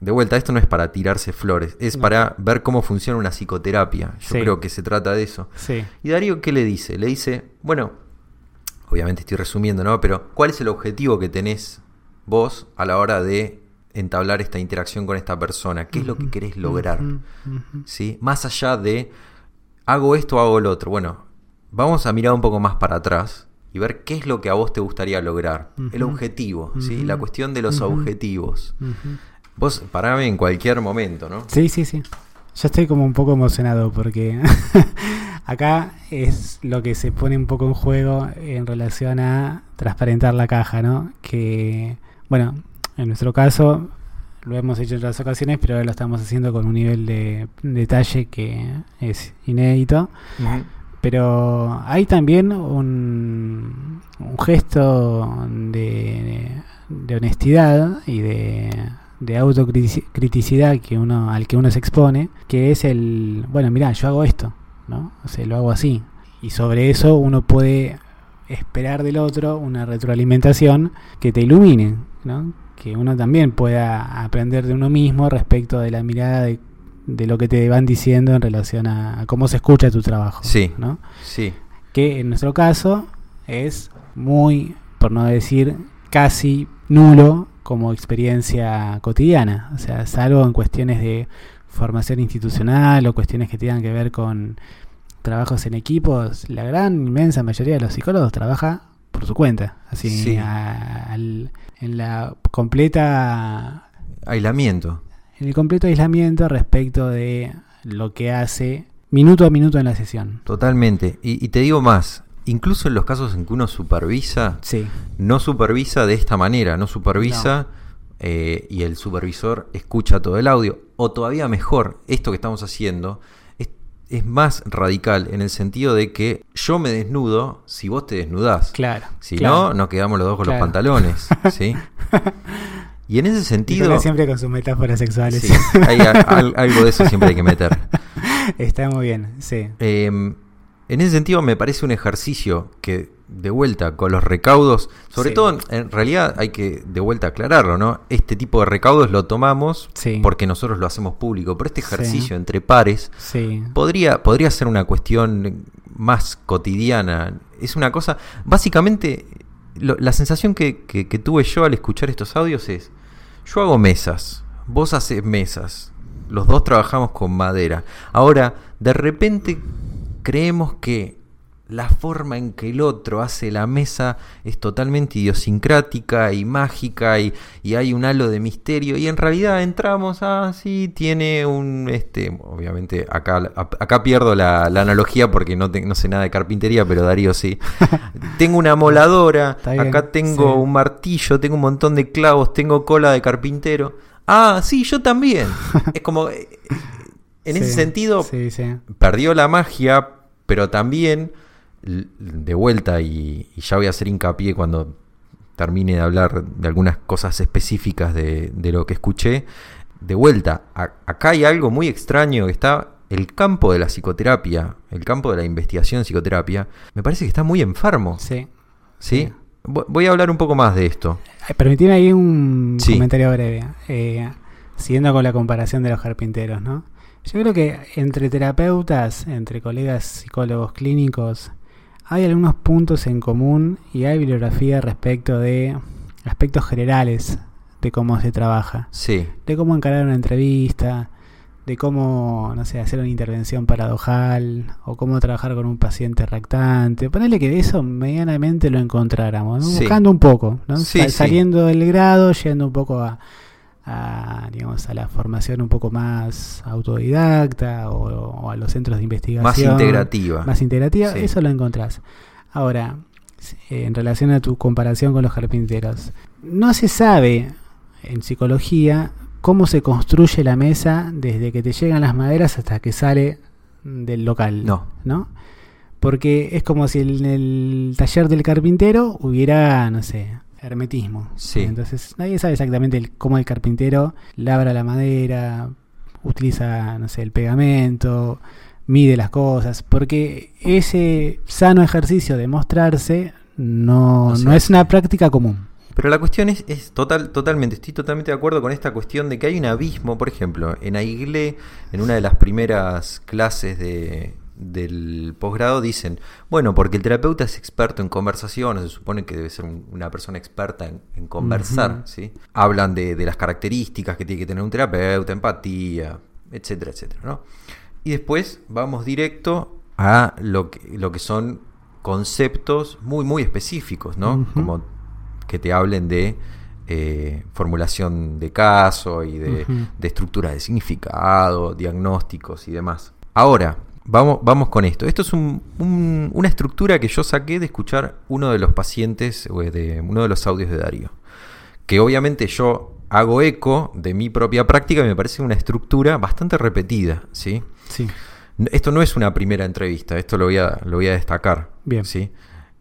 de vuelta, esto no es para tirarse flores, es para ver cómo funciona una psicoterapia. Yo creo que se trata de eso. Y Darío, ¿qué le dice? Le dice, bueno, obviamente estoy resumiendo, ¿no? Pero, ¿cuál es el objetivo que tenés vos a la hora de entablar esta interacción con esta persona? ¿Qué es lo que querés lograr? ¿Sí? Más allá de, hago esto o hago lo otro. Bueno, vamos a mirar un poco más para atrás y ver qué es lo que a vos te gustaría lograr. El objetivo, ¿sí? La cuestión de los objetivos. Vos parame en cualquier momento, ¿no? Sí, sí, sí. Yo estoy como un poco emocionado porque acá es lo que se pone un poco en juego en relación a transparentar la caja, ¿no? Que, bueno, en nuestro caso lo hemos hecho en otras ocasiones, pero ahora lo estamos haciendo con un nivel de detalle que es inédito. Pero hay también un, un gesto de de honestidad y de, de autocriticidad que uno, al que uno se expone, que es el, bueno, mira, yo hago esto, ¿no? O sea, lo hago así. Y sobre eso uno puede esperar del otro una retroalimentación que te ilumine, ¿no? que uno también pueda aprender de uno mismo respecto de la mirada de, de lo que te van diciendo en relación a, cómo se escucha tu trabajo. Sí, ¿no? sí. Que en nuestro caso es muy, por no decir casi nulo como experiencia cotidiana. O sea, salvo en cuestiones de formación institucional o cuestiones que tengan que ver con trabajos en equipos, la gran inmensa mayoría de los psicólogos trabaja por su cuenta, así Sí. a- al- en la completa Aislamiento. en el completo aislamiento respecto de lo que hace minuto a minuto en la sesión. Totalmente. Y, y te digo más, incluso en los casos en que uno supervisa, Sí, no supervisa de esta manera, no supervisa eh, y el supervisor escucha todo el audio. O todavía mejor, esto que estamos haciendo es, es más radical en el sentido de que yo me desnudo si vos te desnudás. claro. Si claro. no, nos quedamos los dos con Claro. los pantalones. ¿sí? Y en ese sentido... Siempre con sus metáforas sexuales. Sí, hay al- algo de eso siempre hay que meter. Está muy bien, sí. Eh, en ese sentido me parece un ejercicio que de vuelta con los recaudos, sobre Sí. todo en, realidad hay que de vuelta aclararlo, ¿no? Este tipo de recaudos lo tomamos Sí. porque nosotros lo hacemos público, pero este Sí. ejercicio entre pares podría, podría ser una cuestión más cotidiana. Es una cosa, básicamente, lo- la sensación que, que- que tuve yo al escuchar estos audios es, yo hago mesas, vos haces mesas, los dos trabajamos con madera. Ahora, de repente creemos que la forma en que el otro hace la mesa es totalmente idiosincrática y mágica y, y hay un halo de misterio y en realidad entramos, ah, sí, tiene un, este, obviamente acá, acá pierdo la, la analogía porque no, te- no sé nada de carpintería, pero Darío sí. tengo una moladora, bien, acá tengo sí. un martillo, tengo un montón de clavos, tengo cola de carpintero. Ah, sí, yo también. es como, eh, en ese sentido, Sí, sí. perdió la magia, pero también, de vuelta, y, y ya voy a hacer hincapié cuando termine de hablar de algunas cosas específicas de, de lo que escuché, de vuelta, a- acá hay algo muy extraño que está... El campo de la psicoterapia, el campo de la investigación en psicoterapia, me parece que está muy enfermo. Sí. ¿sí? Vo- Voy a hablar un poco más de esto. Ay, Permitime ahí un comentario breve. Eh, siguiendo con la comparación de los carpinteros, ¿no? Yo creo que entre terapeutas, entre colegas psicólogos clínicos, hay algunos puntos en común y hay bibliografía respecto de aspectos generales de cómo se trabaja. Sí, De cómo encarar una entrevista, de cómo, no sé, hacer una intervención paradojal, o cómo trabajar con un paciente reactante. Ponerle que eso medianamente lo encontráramos, ¿no? Sí. buscando un poco, ¿no? Sí. saliendo del grado, yendo un poco a, a, digamos, a la formación un poco más autodidacta o, o a los centros de investigación. más integrativa. Más integrativa, Sí. eso lo encontrás. Ahora, en relación a tu comparación con los carpinteros, no se sabe en psicología cómo se construye la mesa desde que te llegan las maderas hasta que sale del local. No. ¿no? Porque es como si en el taller del carpintero hubiera, no sé, hermetismo. Sí. Entonces nadie sabe exactamente el- cómo el carpintero labra la madera, utiliza, no sé, el pegamento, mide las cosas, porque ese sano ejercicio de mostrarse no, No es una práctica común. Pero la cuestión es, es total, totalmente, estoy totalmente de acuerdo con esta cuestión de que hay un abismo, por ejemplo, en Aigle, en una de las primeras clases de, del posgrado, dicen, bueno, porque el terapeuta es experto en conversaciones, se supone que debe ser un- una persona experta en, en conversar. ¿sí? Hablan de, de las características que tiene que tener un terapeuta, empatía, etcétera, etcétera, ¿no? Y después vamos directo a lo que, lo que son conceptos muy, muy específicos, ¿no? Como que te hablen de eh, formulación de caso y de, de estructura de significado, diagnósticos y demás. Ahora, vamos, vamos con esto. Esto es un- un- una estructura que yo saqué de escuchar uno de los pacientes, o de uno de los audios de Darío. Que obviamente yo hago eco de mi propia práctica y me parece una estructura bastante repetida, ¿sí? Sí. Esto no es una primera entrevista, esto lo voy a, lo voy a destacar. Bien. ¿sí?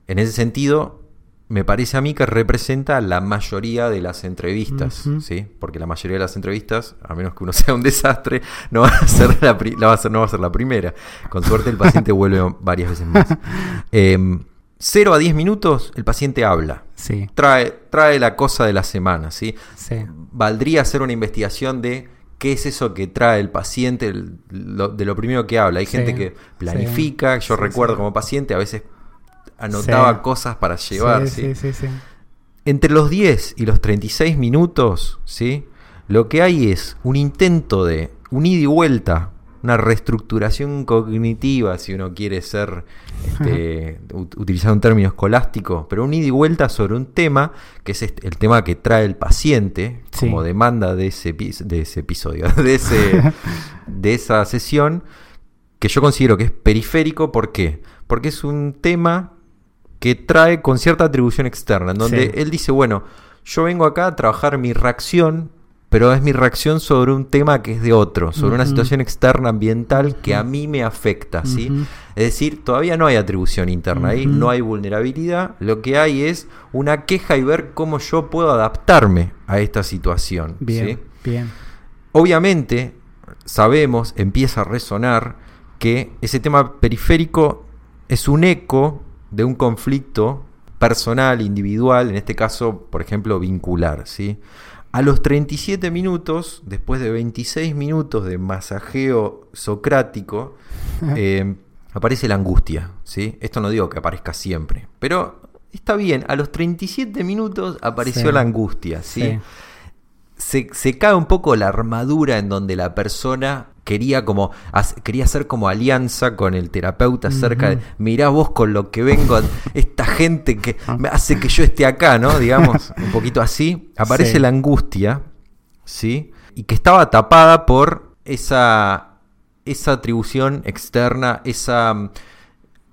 En ese sentido, me parece a mí que representa la mayoría de las entrevistas. ¿sí? Porque la mayoría de las entrevistas, a menos que uno sea un desastre, no va a ser la, pri- la va a ser, no va a ser la primera. Con suerte el paciente vuelve varias veces más. Em, 0 a 10 minutos el paciente habla. Sí, Trae, trae la cosa de la semana, ¿sí? sí. Valdría hacer una investigación de qué es eso que trae el paciente, el- lo- de lo primero que habla. Hay Sí, gente que planifica, yo recuerdo como paciente, a veces anotaba Sí. cosas para llevar. sí, ¿sí? sí, sí, sí. Entre los 10 y los 36 minutos, ¿sí? Lo que hay es un intento de un ida y vuelta, una reestructuración cognitiva, si uno quiere ser, este, ut- utilizar un término escolástico, pero un ida y vuelta sobre un tema, que es este- el tema que trae el paciente, como demanda de ese, de ese episodio, de, ese, de esa sesión, que yo considero que es periférico, ¿por qué? Porque es un tema que trae con cierta atribución externa, en donde Sí. él dice, bueno, yo vengo acá a trabajar mi reacción, pero es mi reacción sobre un tema que es de otro, sobre una situación externa ambiental que a mí me afecta, ¿sí? Es decir, todavía no hay atribución interna ahí, no hay vulnerabilidad, lo que hay es una queja y ver cómo yo puedo adaptarme a esta situación, Bien, ¿sí? bien. Obviamente, sabemos, empieza a resonar que ese tema periférico es un eco de un conflicto personal, individual, en este caso, por ejemplo, vincular, ¿sí? A los 37 minutos, después de 26 minutos de masajeo socrático, eh, aparece la angustia, ¿sí? Esto no digo que aparezca siempre, pero está bien, a los 37 minutos apareció Sí. la angustia, ¿sí? Sí. se, se cae un poco la armadura en donde la persona quería como quería hacer como alianza con el terapeuta acerca de mirá vos con lo que vengo esta gente que Ah. me hace que yo esté acá no digamos un poquito así aparece Sí. la angustia sí y que estaba tapada por esa esa atribución externa esa mm,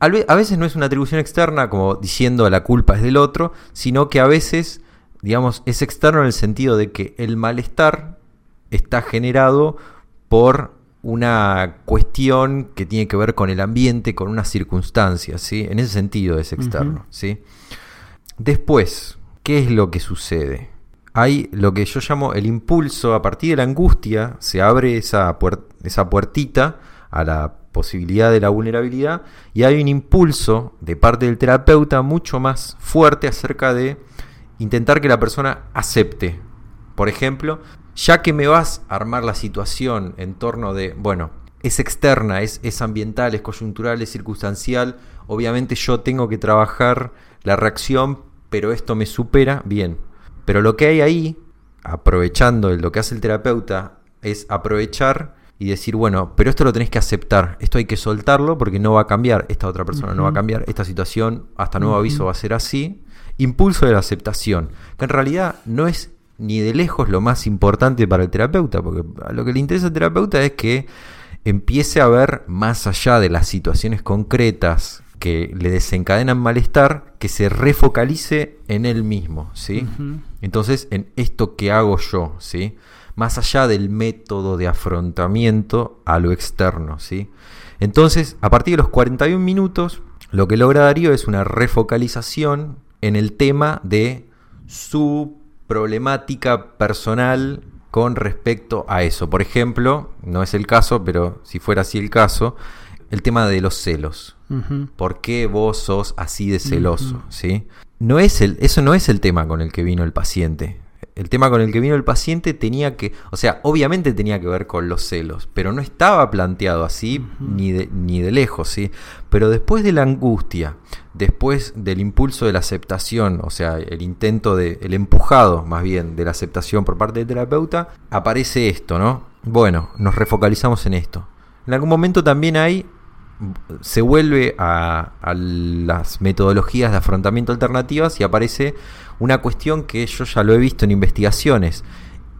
a veces no es una atribución externa como diciendo la culpa es del otro, sino que a veces, digamos, es externo en el sentido de que el malestar está generado por una cuestión que tiene que ver con el ambiente, con unas circunstancias, ¿sí? En ese sentido es externo. ¿sí? Después, ¿qué es lo que sucede? Hay lo que yo llamo el impulso, a partir de la angustia, se abre esa, puer- esa puertita a la posibilidad de la vulnerabilidad y hay un impulso de parte del terapeuta mucho más fuerte acerca de intentar que la persona acepte. Por ejemplo, ya que me vas a armar la situación en torno de, bueno, es externa, es, es ambiental, es coyuntural, es circunstancial, obviamente yo tengo que trabajar la reacción, pero esto me supera, bien. Pero lo que hay ahí, aprovechando lo que hace el terapeuta, es aprovechar y decir, bueno, pero esto lo tenés que aceptar, esto hay que soltarlo porque no va a cambiar, esta otra persona no va a cambiar, esta situación hasta nuevo aviso va a ser así. Impulso de la aceptación, que en realidad no es ni de lejos lo más importante para el terapeuta, porque a lo que le interesa al terapeuta es que empiece a ver más allá de las situaciones concretas que le desencadenan malestar, que se refocalice en él mismo, ¿sí? Entonces, en esto que hago yo, ¿sí? Más allá del método de afrontamiento a lo externo, ¿sí? Entonces, a partir de los 41 minutos, lo que logra Darío es una refocalización en el tema de su problemática personal con respecto a eso. Por ejemplo, no es el caso, pero si fuera así el caso, el tema de los celos. ¿Por qué vos sos así de celoso? ¿sí? No es el, eso no es el tema con el que vino el paciente. El tema con el que vino el paciente tenía que, o sea, obviamente tenía que ver con los celos, pero no estaba planteado así ni, de, ni de lejos, ¿sí? Pero después de la angustia, después del impulso de la aceptación, o sea, el intento de, el empujado más bien de la aceptación por parte del terapeuta, aparece esto, ¿no? Bueno, nos refocalizamos en esto. En algún momento también hay se vuelve a, a las metodologías de afrontamiento alternativas y aparece una cuestión que yo ya lo he visto en investigaciones.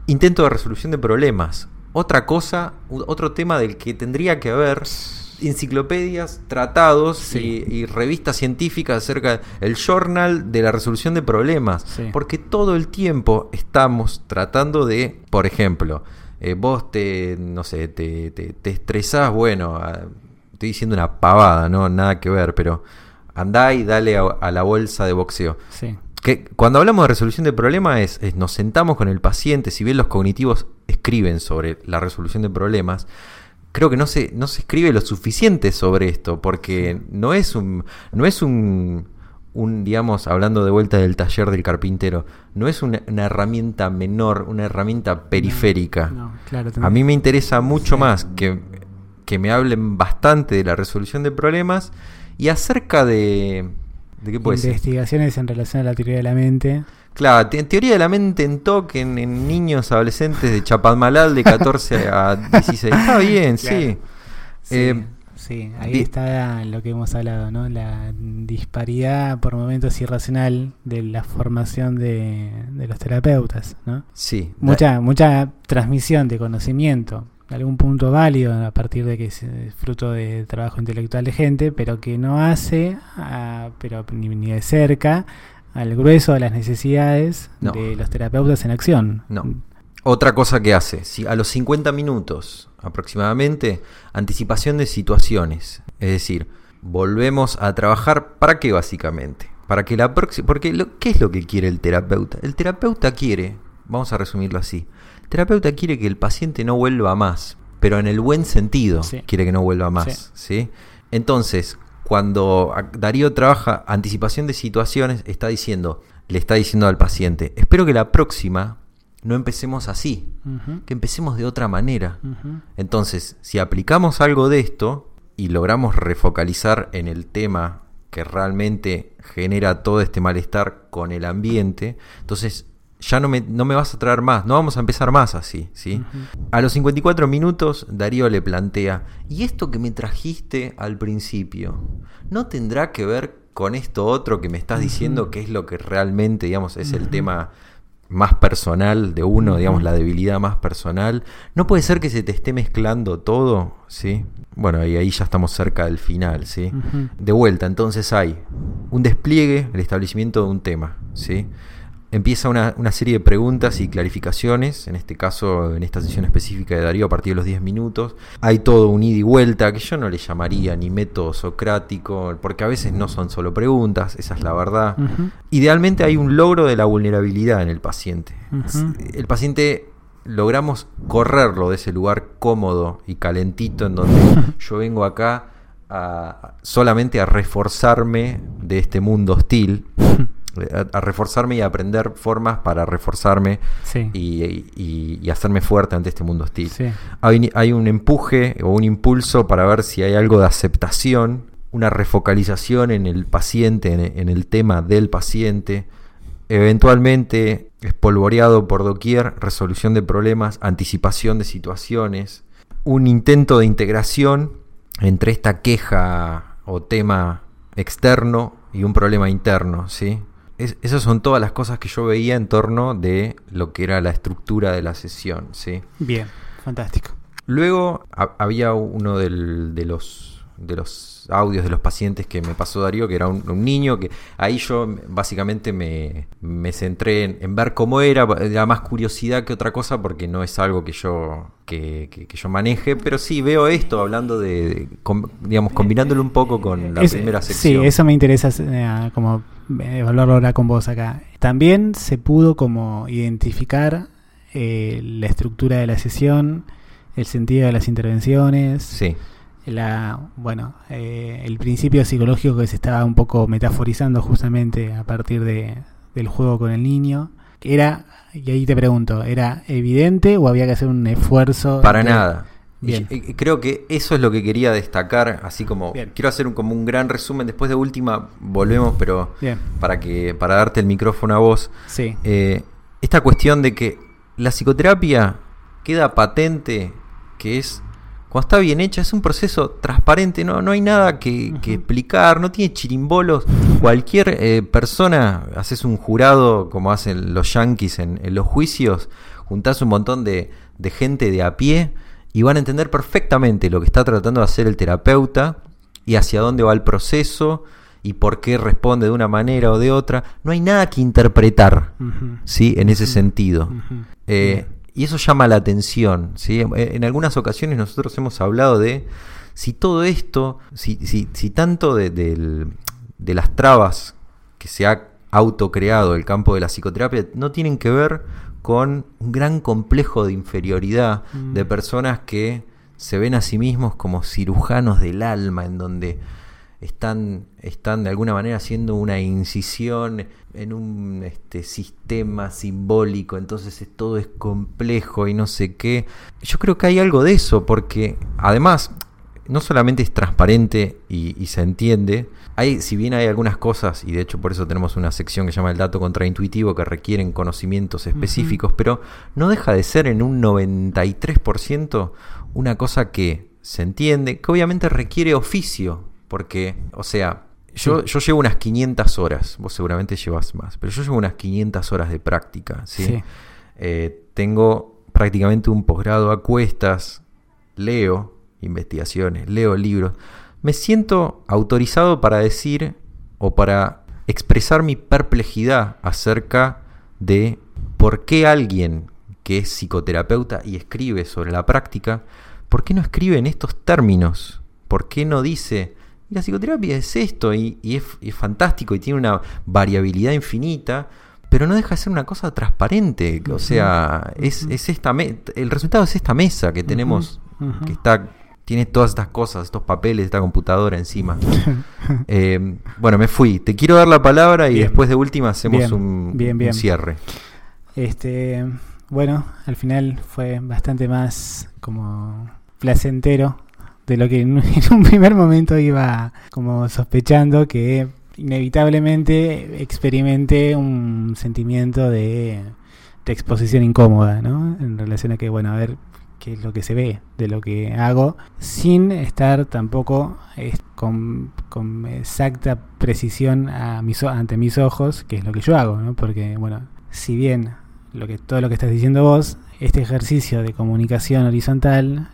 Intento de resolución de problemas. Otra cosa, otro tema del que tendría que haber enciclopedias, tratados Sí. y, y revistas científicas acerca del journal de la resolución de problemas. Sí. Porque todo el tiempo estamos tratando de, por ejemplo, eh, vos te, no sé, te, te, te estresás, bueno, a- estoy diciendo una pavada, no nada que ver, pero andá y dale a, a la bolsa de boxeo. Sí. Que cuando hablamos de resolución de problemas es, es, nos sentamos con el paciente, si bien los cognitivos escriben sobre la resolución de problemas, creo que no se, no se escribe lo suficiente sobre esto, porque no es un, no es un, un, digamos, hablando de vuelta del taller del carpintero, no es una, una herramienta menor, una herramienta periférica. No, claro, A mí me interesa mucho más que, que me hablen bastante de la resolución de problemas y acerca de... ¿De qué puede ser? Investigaciones en relación a la teoría de la mente. Claro, te- teoría de la mente en toque en, en niños adolescentes de Chapadmalal de 14 a 16. Está bien, sí. Claro. Sí, Eh, sí, ahí está lo que hemos hablado, ¿no? La disparidad por momentos irracional de la formación de, de los terapeutas, ¿no? sí. Mucha, mucha transmisión de conocimiento, algún punto válido a partir de que es fruto de trabajo intelectual de gente, pero que no hace, ah, pero ni, ni de cerca, al grueso de las necesidades No. de los terapeutas en acción. No. Otra cosa que hace, si a los 50 minutos aproximadamente, anticipación de situaciones. Es decir, volvemos a trabajar, ¿para qué básicamente? Para que la próxima... Porque, lo, ¿qué es lo que quiere el terapeuta? El terapeuta quiere, vamos a resumirlo así, terapeuta quiere que el paciente no vuelva más, pero en el buen sentido Sí. quiere que no vuelva más. ¿sí? Entonces, cuando Darío trabaja anticipación de situaciones, está diciendo, le está diciendo al paciente, espero que la próxima no empecemos así, que empecemos de otra manera. Entonces, si aplicamos algo de esto y logramos refocalizar en el tema que realmente genera todo este malestar con el ambiente, entonces ya no me, no me vas a traer más, no vamos a empezar más así, ¿sí? A los 54 minutos, Darío le plantea, ¿y esto que me trajiste al principio, no tendrá que ver con esto otro que me estás diciendo que es lo que realmente, digamos, es el tema más personal de uno, digamos, la debilidad más personal? ¿No puede ser que se te esté mezclando todo? ¿Sí? Bueno, y ahí ya estamos cerca del final, ¿sí? De vuelta, entonces hay un despliegue, el establecimiento de un tema, ¿sí? Empieza una, una serie de preguntas y clarificaciones, en este caso, en esta sesión específica de Darío, a partir de los 10 minutos. Hay todo un ida y vuelta, que yo no le llamaría ni método socrático, porque a veces no son solo preguntas, esa es la verdad. Idealmente hay un logro de la vulnerabilidad en el paciente. El paciente logramos correrlo de ese lugar cómodo y calentito en donde yo vengo acá a, solamente a reforzarme de este mundo hostil, a, a reforzarme y a aprender formas para reforzarme Sí. y, y- y hacerme fuerte ante este mundo hostil. Sí. Hay, hay un empuje o un impulso para ver si hay algo de aceptación, una refocalización en el paciente, en, en el tema del paciente. Eventualmente, espolvoreado por doquier, resolución de problemas, anticipación de situaciones, un intento de integración entre esta queja o tema externo y un problema interno, ¿sí? Es- esas son todas las cosas que yo veía en torno de lo que era la estructura de la sesión, ¿sí? Bien, fantástico. Luego ha- había uno del- de los de los audios de los pacientes que me pasó Darío, que era un, un niño, que ahí yo básicamente me, me centré en, en ver cómo era, era más curiosidad que otra cosa, porque no es algo que yo, que, que- que yo maneje, pero sí veo esto hablando de, de- com- digamos, combinándolo un poco con la Es- primera sección. Sí, eso me interesa eh, como eh, evaluarlo ahora con vos acá. También se pudo como identificar eh, la estructura de la sesión, el sentido de las intervenciones, Sí, la bueno eh, el principio psicológico que se estaba un poco metaforizando justamente a partir de, del juego con el niño. Era, y ahí te pregunto, ¿era evidente o había que hacer un esfuerzo? para de- nada. Bien. y creo que eso es lo que quería destacar, así como Bien. quiero hacer un, como un gran resumen. Después de última volvemos, pero Bien, para que para darte el micrófono a vos, sí. eh, esta cuestión de que la psicoterapia queda patente, que es cuando está bien hecha, es un proceso transparente, no, no hay nada que, explicar, no tiene chirimbolos. Cualquier eh, persona, haces un jurado como hacen los yankees en, en los juicios, juntás un montón de, de gente de a pie y van a entender perfectamente lo que está tratando de hacer el terapeuta y hacia dónde va el proceso y por qué responde de una manera o de otra. No hay nada que interpretar. ¿sí? En ese sentido. Eh, y eso llama la atención, ¿sí? En- algunas ocasiones nosotros hemos hablado de si todo esto, si, si, si tanto de, de las trabas que se ha autocreado el campo de la psicoterapia no tienen que ver con un gran complejo de inferioridad Mm. de personas que se ven a sí mismos como cirujanos del alma, en donde están, están de alguna manera haciendo una incisión en un este, sistema simbólico, entonces es- todo es complejo y no sé qué. Yo creo que hay algo de eso, porque además no solamente es transparente y, y se entiende, hay, si bien hay algunas cosas, y de hecho por eso tenemos una sección que se llama el dato contraintuitivo, que requieren conocimientos específicos, pero no deja de ser en un 93% una cosa que se entiende, que obviamente requiere oficio, porque, o sea, yo, yo llevo unas 500 horas, vos seguramente llevas más, pero yo llevo unas 500 horas de práctica, ¿sí? Sí. Eh, tengo prácticamente un posgrado a cuestas, leo investigaciones, leo libros. Me siento autorizado para decir o para expresar mi perplejidad acerca de por qué alguien que es psicoterapeuta y escribe sobre la práctica, ¿por qué no escribe en estos términos? ¿Por qué no dice, "Y la psicoterapia es esto y, y es, fantástico y tiene una variabilidad infinita? Pero no deja de ser una cosa transparente. O sea, es, es esta el resultado es esta mesa que tenemos, que está, tiene todas estas cosas, estos papeles, esta computadora encima. Eh, bueno, me fui. Te quiero dar la palabra y Bien. después de última hacemos Bien, un, bien, un cierre. Este, bueno, al final fue bastante más como placentero de lo que en, un primer momento iba como sospechando que inevitablemente experimenté un sentimiento de, exposición incómoda, ¿no? En relación a que, bueno, a ver qué es lo que se ve de lo que hago, sin estar tampoco con, exacta precisión ante mis ojos, que es lo que yo hago, ¿no? Porque, bueno, si bien lo que, todo lo que estás diciendo vos, este ejercicio de comunicación horizontal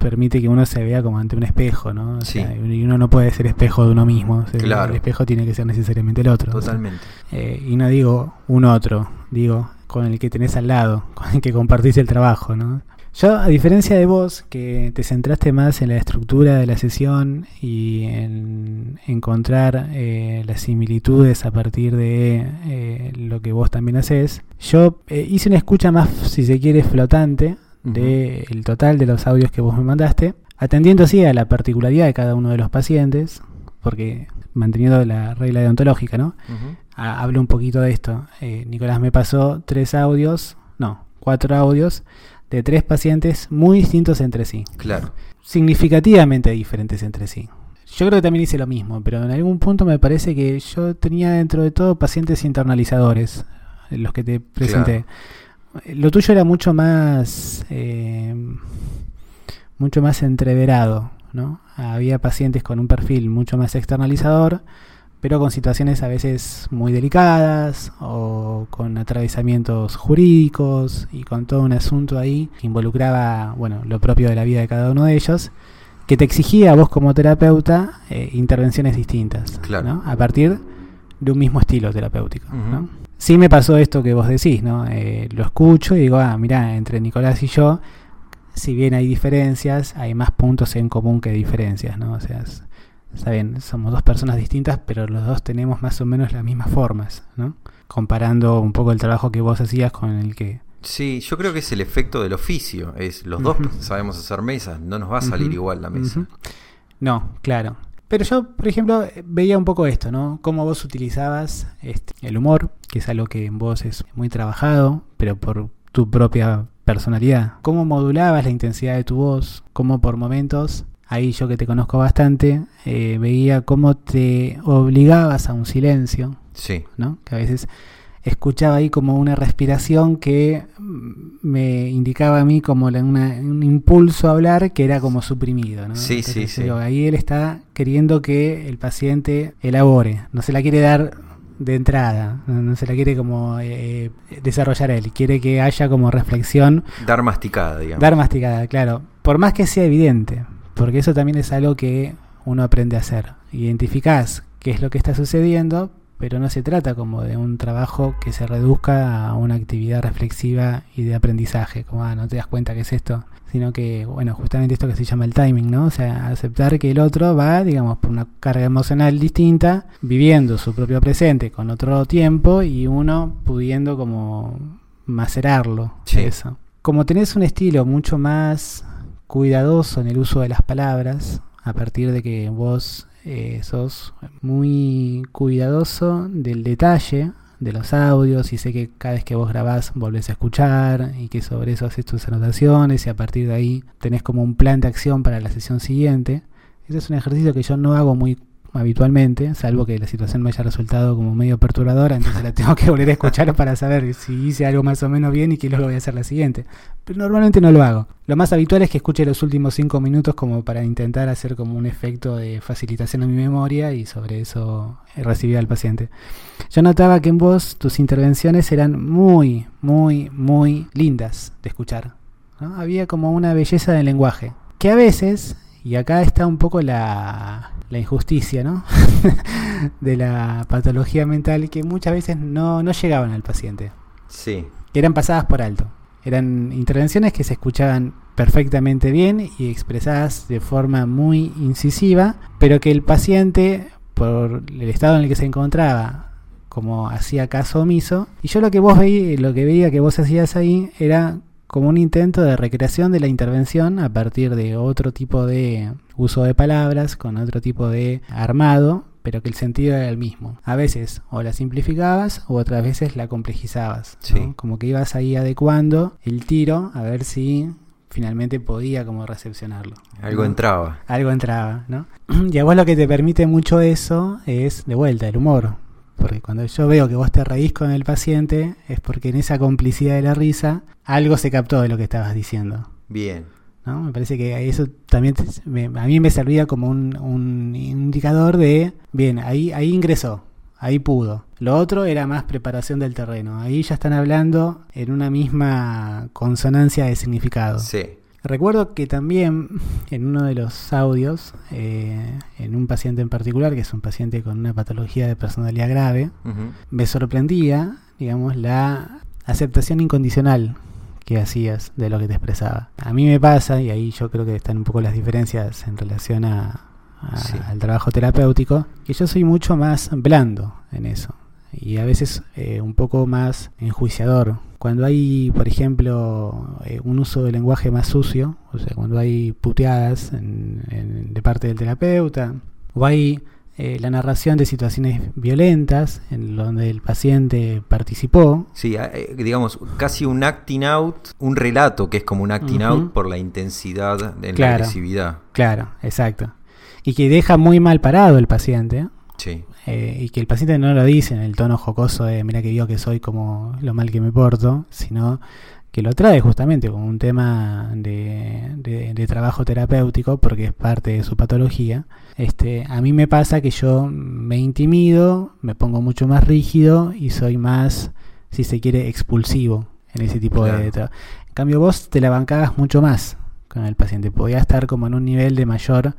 permite que uno se vea como ante un espejo, ¿no? O Sí. sea, y uno no puede ser espejo de uno mismo. o sea, Claro. El espejo tiene que ser necesariamente el otro. o sea, Totalmente. eh, y no digo un otro, digo con el que tenés al lado, con el que compartís el trabajo, ¿no? Yo, a diferencia de vos, que te centraste más en la estructura de la sesión y en encontrar eh, las similitudes a partir de eh, lo que vos también haces, yo eh, hice una escucha más, si se quiere, flotante del total de los audios que vos me mandaste, atendiendo así a la particularidad de cada uno de los pacientes, porque manteniendo la regla deontológica, ¿no? Hablo un poquito de esto. Eh, Nicolás me pasó tres audios, no, cuatro audios de tres pacientes muy distintos entre sí, Claro. significativamente diferentes entre sí. Yo creo que también hice lo mismo, pero en algún punto me parece que yo tenía dentro de todo pacientes internalizadores, los que te presenté. Lo tuyo era mucho más, eh, mucho más entreverado, ¿no? Había pacientes con un perfil mucho más externalizador, pero con situaciones a veces muy delicadas o con atravesamientos jurídicos y con todo un asunto ahí que involucraba, bueno, lo propio de la vida de cada uno de ellos, que te exigía a vos como terapeuta eh, intervenciones distintas, Claro. ¿no? A partir de un mismo estilo terapéutico. ¿no? Sí me pasó esto que vos decís, ¿no? Eh, lo escucho y digo, ah, mirá, entre Nicolás y yo, si bien hay diferencias, hay más puntos en común que diferencias, ¿no? O sea, es- está bien, somos dos personas distintas, pero los dos tenemos más o menos las mismas formas, ¿no? Comparando un poco el trabajo que vos hacías con el que... Sí, yo creo que es el efecto del oficio. Es los dos Ujú. sabemos hacer mesas, no nos va a salir igual la mesa. No, claro. Pero yo, por ejemplo, veía un poco esto, ¿no? Cómo vos utilizabas este, el humor, que es algo que en vos es muy trabajado, pero por tu propia personalidad. Cómo modulabas la intensidad de tu voz, cómo por momentos, ahí yo que te conozco bastante, eh, veía cómo te obligabas a un silencio, Sí, ¿no? Que a veces escuchaba ahí como una respiración que me indicaba a mí como una- un impulso a hablar que era como suprimido, ¿no? Sí, sí, sí. digo, ahí él está queriendo que el paciente elabore, no se la quiere dar de entrada, no, no se la quiere como eh, desarrollar él, quiere que haya como reflexión, dar masticada, digamos. dar masticada, claro, por más que sea evidente, porque eso también es algo que uno aprende a hacer, identificás qué es lo que está sucediendo, pero no se trata como de un trabajo que se reduzca a una actividad reflexiva y de aprendizaje, como ah, no te das cuenta que es esto, sino que, bueno, justamente esto que se llama el timing, ¿no? O sea, aceptar que el otro va, digamos, por una carga emocional distinta, viviendo su propio presente con otro tiempo y uno pudiendo como macerarlo. Eso. Como tenés un estilo mucho más cuidadoso en el uso de las palabras, a partir de que vos eh, sos muy cuidadoso del detalle de los audios y sé que cada vez que vos grabás volvés a escuchar y que sobre eso haces tus anotaciones y a partir de ahí tenés como un plan de acción para la sesión siguiente. Ese es un ejercicio que yo no hago muy habitualmente, salvo que la situación me haya resultado como medio perturbadora, entonces la tengo que volver a escuchar para saber si hice algo más o menos bien y qué luego voy a hacer la siguiente. Pero normalmente no lo hago. Lo más habitual es que escuche los últimos cinco minutos como para intentar hacer como un efecto de facilitación en mi memoria y sobre eso recibir al paciente. Yo notaba que en vos tus intervenciones eran muy, muy, muy lindas de escuchar. Había como una belleza del lenguaje, que a veces, y acá está un poco la, la injusticia, ¿no? de la patología mental que muchas veces no, no llegaban al paciente. Sí. Eran pasadas por alto. Eran intervenciones que se escuchaban perfectamente bien y expresadas de forma muy incisiva, pero que el paciente, por el estado en el que se encontraba, como hacía caso omiso, y yo lo que vos veía, lo que veía que vos hacías ahí era como un intento de recreación de la intervención a partir de otro tipo de uso de palabras, con otro tipo de armado, pero que el sentido era el mismo. A veces o la simplificabas o otras veces la complejizabas. Como que ibas ahí adecuando el tiro a ver si finalmente podía como recepcionarlo. Algo entraba. Algo entraba, ¿no? Y a vos lo que te permite mucho eso es, de vuelta, el humor. Porque cuando yo veo que vos te reís con el paciente, es porque en esa complicidad de la risa, algo se captó de lo que estabas diciendo. Bien. ¿no? Me parece que eso también a mí me servía como un, indicador de, bien, ahí, ahí ingresó, ahí pudo. Lo otro era más preparación del terreno. Ahí ya están hablando en una misma consonancia de significado. Sí. Recuerdo que también en uno de los audios, eh, en un paciente en particular, que es un paciente con una patología de personalidad grave, me sorprendía, digamos, la aceptación incondicional que hacías de lo que te expresaba. A mí me pasa, y ahí yo creo que están un poco las diferencias en relación a, al trabajo terapéutico, que yo soy mucho más blando en eso y a veces eh, un poco más enjuiciador. Cuando hay, por ejemplo, eh, un uso del lenguaje más sucio, o sea, cuando hay puteadas de parte del terapeuta, o hay eh, la narración de situaciones violentas en donde el paciente participó. Sí, digamos, casi un acting out, un relato que es como un acting out por la intensidad en la agresividad. Claro, exacto. Y que deja muy mal parado el paciente. Sí. Eh, y que el paciente no lo dice en el tono jocoso de mira que yo que soy como lo mal que me porto, sino que lo trae justamente como un tema de, trabajo terapéutico porque es parte de su patología. Este, a mí me pasa que yo me intimido, me pongo mucho más rígido y soy más, si se quiere, expulsivo en ese tipo de trabajo. En cambio vos te la bancabas mucho más con el paciente, podía estar como en un nivel de mayor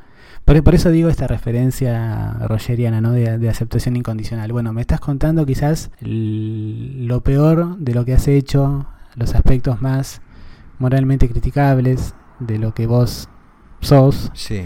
por, eso digo esta referencia rogeriana, ¿no? De, aceptación incondicional. Bueno, me estás contando quizás lo peor de lo que has hecho, los aspectos más moralmente criticables de lo que vos sos. Sí.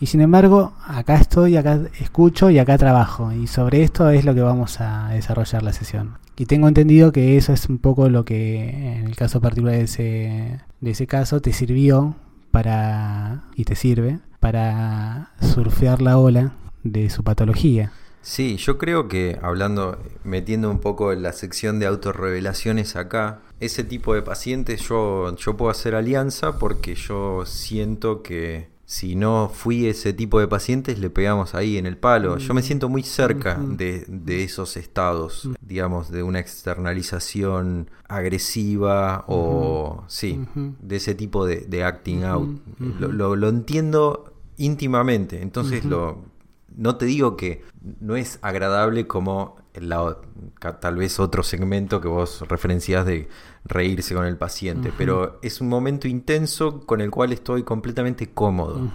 Y sin embargo, acá estoy, acá escucho y acá trabajo. Y sobre esto es lo que vamos a desarrollar la sesión. Y tengo entendido que eso es un poco lo que en el caso particular de ese, de ese caso te sirvió para y te sirve para surfear la ola de su patología. Sí, yo creo que hablando, metiendo un poco en la sección de autorrevelaciones acá, ese tipo de pacientes yo, yo puedo hacer alianza porque yo siento que si no fui ese tipo de pacientes, le pegamos ahí en el palo. Yo me siento muy cerca de, esos estados, digamos, de una externalización agresiva o, sí, de ese tipo de, acting out. Lo, lo, entiendo íntimamente. Entonces, lo, no te digo que no es agradable como la, tal vez otro segmento que vos referenciás de reírse con el paciente, pero es un momento intenso con el cual estoy completamente cómodo.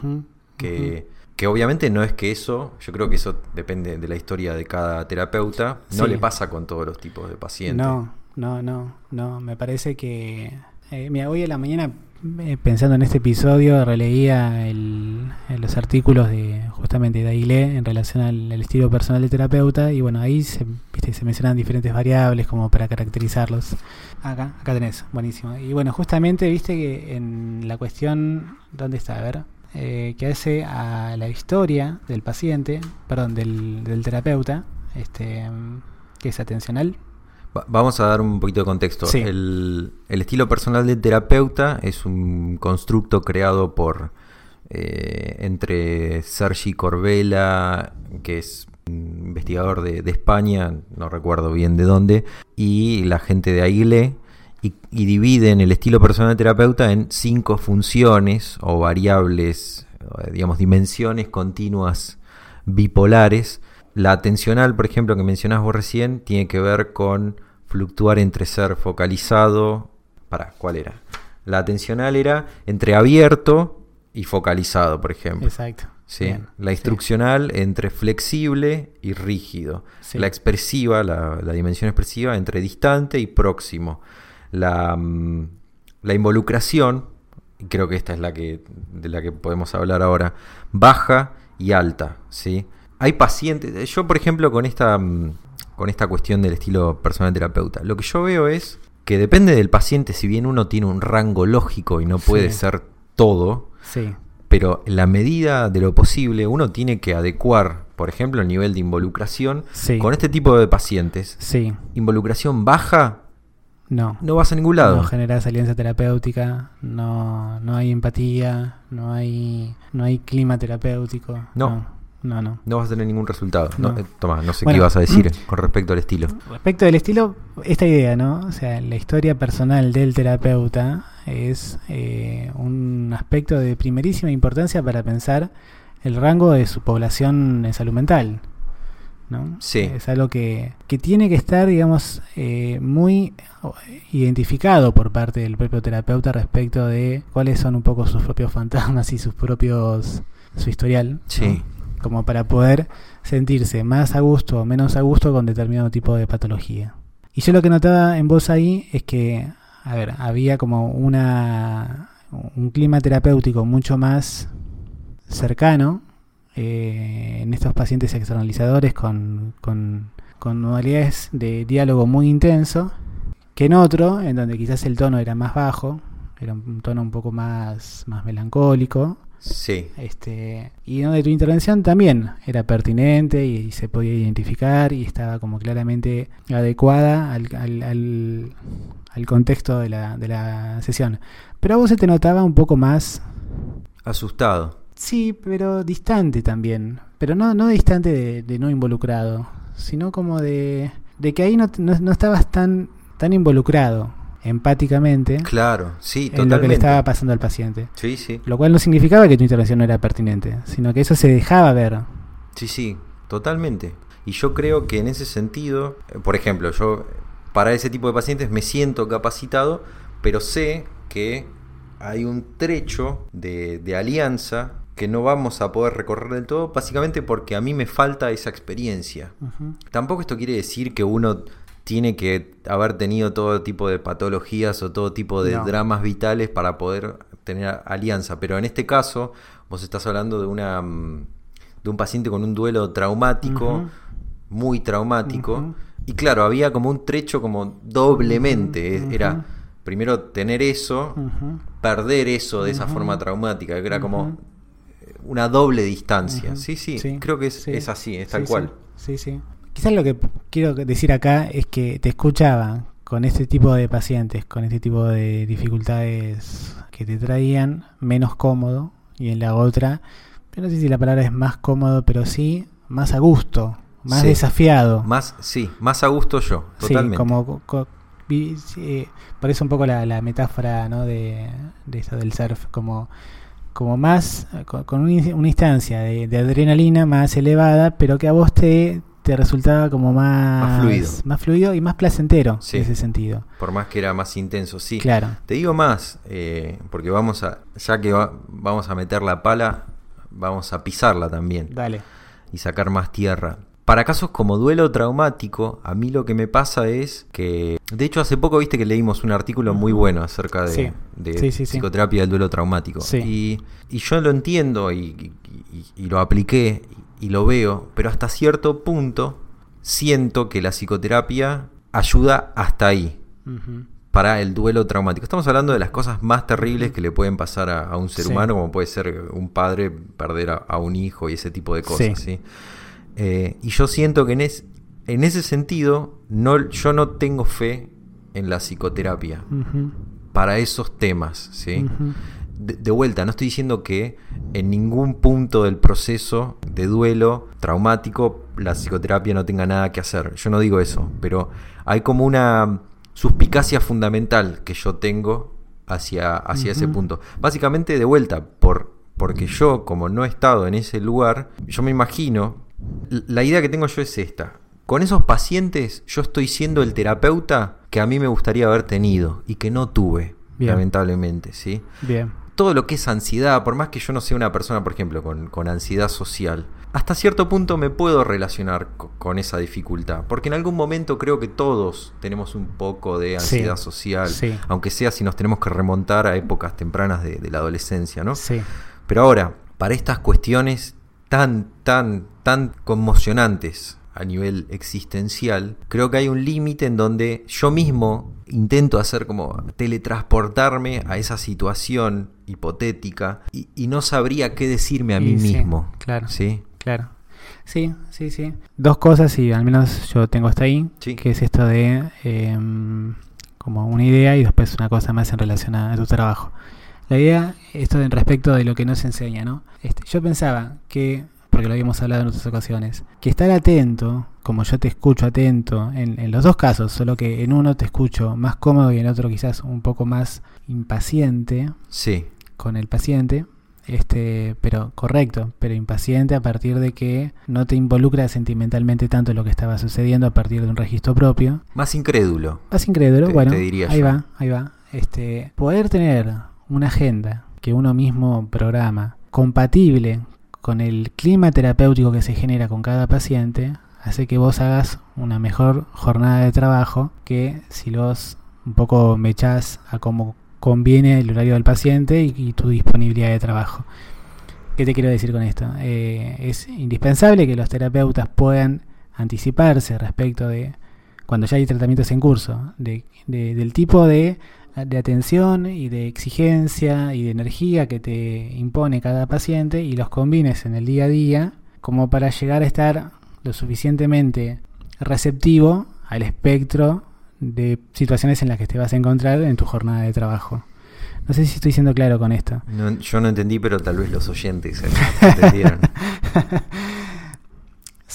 Que Que obviamente no es que eso, yo creo que eso depende de la historia de cada terapeuta, no Sí. le pasa con todos los tipos de pacientes. No, no, no, no. Me parece que. Eh, mira, hoy a la mañana, pensando en este episodio, releía el- los artículos de justamente de Aguilé en relación al, estilo personal de terapeuta. Y bueno, ahí se, viste, se mencionan diferentes variables como para caracterizarlos. Acá, acá tenés, buenísimo. Y bueno, justamente viste que en la cuestión. ¿Dónde está? A ver. eh, que hace a la historia del paciente, perdón, del, del terapeuta, este, que es atencional. Va- Vamos a dar un poquito de contexto. Sí. El, el estilo personal del terapeuta es un constructo creado por eh, entre Sergi Corbella, que es investigador de, de España, no recuerdo bien de dónde, y la gente de Aguilé, y, y dividen el estilo personal del terapeuta en cinco funciones o variables, digamos, dimensiones continuas bipolares. La atencional, por ejemplo, que mencionás vos recién, tiene que ver con fluctuar entre ser focalizado. Para, ¿cuál era? La atencional era entre abierto y focalizado, por ejemplo. Exacto. ¿sí? Bien, La sí. instruccional entre flexible y rígido. Sí. La expresiva, la, la dimensión expresiva entre distante y próximo. La, mm, la involucración, creo que esta es la que, de la que podemos hablar ahora, baja y alta. ¿sí? Hay pacientes, yo por ejemplo con esta, mm, con esta cuestión del estilo personal terapeuta, lo que yo veo es que depende del paciente, si bien uno tiene un rango lógico y no puede Sí. ser todo, Sí, pero en la medida de lo posible uno tiene que adecuar, por ejemplo, el nivel de involucración Sí. con este tipo de pacientes. sí. Involucración baja, No. no vas a ningún lado. No generas alianza terapéutica, no, no hay empatía, no hay, no hay clima terapéutico. No. No, no. No vas a tener ningún resultado. No, No. eh, toma, no sé Bueno, qué ibas a decir mm. con respecto al estilo. Respecto del estilo, esta idea, ¿no? O sea, la historia personal del terapeuta es eh, un aspecto de primerísima importancia para pensar el rango de su población en salud mental. ¿no? Sí. Es algo que, que tiene que estar, digamos, eh, muy identificado por parte del propio terapeuta respecto de cuáles son un poco sus propios fantasmas y sus propios su historial. ¿no? Como para poder sentirse más a gusto o menos a gusto con determinado tipo de patología. Y yo lo que notaba en vos ahí es que, a ver, había como una un clima terapéutico mucho más cercano eh, en estos pacientes externalizadores con, modalidades de diálogo muy intenso que en otro, en donde quizás el tono era más bajo, era un tono un poco más melancólico, Sí. este, y donde tu intervención también era pertinente y, y se podía identificar y estaba como claramente adecuada al, al, al- al contexto de la, de la sesión. Pero a vos se te notaba un poco más, Asustado. sí, pero distante también. Pero no, no distante de, de no involucrado, sino como de, de que ahí no, no, no estabas tan, tan involucrado empáticamente Claro, sí, en totalmente. lo que le estaba pasando al paciente. Sí, sí. Lo cual no significaba que tu intervención no era pertinente, sino que eso se dejaba ver. Sí, sí, totalmente. Y yo creo que en ese sentido, eh, por ejemplo, yo para ese tipo de pacientes me siento capacitado, pero sé que hay un trecho de, de alianza que no vamos a poder recorrer del todo, básicamente porque a mí me falta esa experiencia. Tampoco esto quiere decir que uno tiene que haber tenido todo tipo de patologías o todo tipo de No. dramas vitales para poder tener alianza, pero en este caso vos estás hablando de una mm, de un paciente con un duelo traumático, muy traumático, y claro, había como un trecho como doblemente, era primero tener eso, perder eso de esa forma traumática, que era como una doble distancia. Ujú. Sí, sí, creo que es, sí. es así, es tal Sí, cual. Sí, sí. Quizás lo que quiero decir acá es que te escuchaba con este tipo de pacientes, con este tipo de dificultades que te traían, menos cómodo, y en la otra, yo no sé si la palabra es más cómodo, pero sí más a gusto, más Sí. desafiado. Más, sí, más a gusto yo, totalmente. Sí, como eh, por eso un poco la, la metáfora ¿no? de, de esto del surf, como, como más, eh, con, con un in- una instancia de, de adrenalina más elevada, pero que a vos te, te resultaba como más, Más fluido. más fluido y más placentero Sí. en ese sentido. Por más que era más intenso, sí. Claro. Te digo más, eh, porque vamos a, ya que va- vamos a meter la pala, vamos a pisarla también Dale. y sacar más tierra. Para casos como duelo traumático, a mí lo que me pasa es que, de hecho hace poco viste que leímos un artículo muy bueno acerca de, Sí. de Sí, sí, sí. psicoterapia del duelo traumático. Sí. Y, y yo lo entiendo y, y- y lo apliqué y lo veo, pero hasta cierto punto siento que la psicoterapia ayuda hasta ahí para el duelo traumático. Estamos hablando de las cosas más terribles que le pueden pasar a, a un ser Sí. humano, como puede ser un padre perder a, a un hijo y ese tipo de cosas. Sí. ¿sí? Eh, y yo siento que en, es- en ese sentido no, yo no tengo fe en la psicoterapia para esos temas. ¿sí? De, de vuelta, no estoy diciendo que en ningún punto del proceso de duelo traumático la psicoterapia no tenga nada que hacer. Yo no digo eso, pero hay como una suspicacia fundamental que yo tengo hacia, hacia ese punto. Básicamente de vuelta, por, porque yo, como no he estado en ese lugar, yo me imagino, la idea que tengo yo es esta. Con esos pacientes yo estoy siendo el terapeuta que a mí me gustaría haber tenido y que no tuve, Bien. lamentablemente, ¿sí? Bien. Todo lo que es ansiedad, por más que yo no sea una persona, por ejemplo, con, con ansiedad social, hasta cierto punto me puedo relacionar co- con esa dificultad. Porque en algún momento creo que todos tenemos un poco de Sí, ansiedad social, sí. aunque sea si nos tenemos que remontar a épocas tempranas de, de la adolescencia, ¿no? Sí. Pero ahora, para estas cuestiones tan, tan, tan conmocionantes a nivel existencial, creo que hay un límite en donde yo mismo intento hacer como teletransportarme a esa situación hipotética y, y no sabría qué decirme a mí sí, mismo. claro. ¿Sí? Claro. Sí, sí, sí. Dos cosas y al menos yo tengo hasta ahí, Sí. que es esto de em, como una idea y después una cosa más en relación a, tu trabajo. La idea, esto en respecto de lo que nos enseña, ¿no? Este, yo pensaba que, porque lo habíamos hablado en otras ocasiones, que estar atento, como yo te escucho atento, en, en los dos casos, solo que en uno te escucho más cómodo y en otro quizás un poco más impaciente, Sí. con el paciente, este, pero correcto, pero impaciente a partir de que no te involucra sentimentalmente tanto en lo que estaba sucediendo a partir de un registro propio. Más incrédulo. Más incrédulo, Te- bueno, te diría ahí yo. va, ahí va. Este, poder tener una agenda que uno mismo programa compatible con el clima terapéutico que se genera con cada paciente, hace que vos hagas una mejor jornada de trabajo que si los un poco mechás a cómo conviene el horario del paciente y, tu disponibilidad de trabajo. ¿Qué te quiero decir con esto? Eh, es indispensable que los terapeutas puedan anticiparse respecto de cuando ya hay tratamientos en curso, de, de- del tipo de, de atención y de exigencia y de energía que te impone cada paciente y los combines en el día a día como para llegar a estar lo suficientemente receptivo al espectro de situaciones en las que te vas a encontrar en tu jornada de trabajo. No sé si estoy siendo claro con esto. No- yo no entendí, pero tal vez los oyentes entendieron.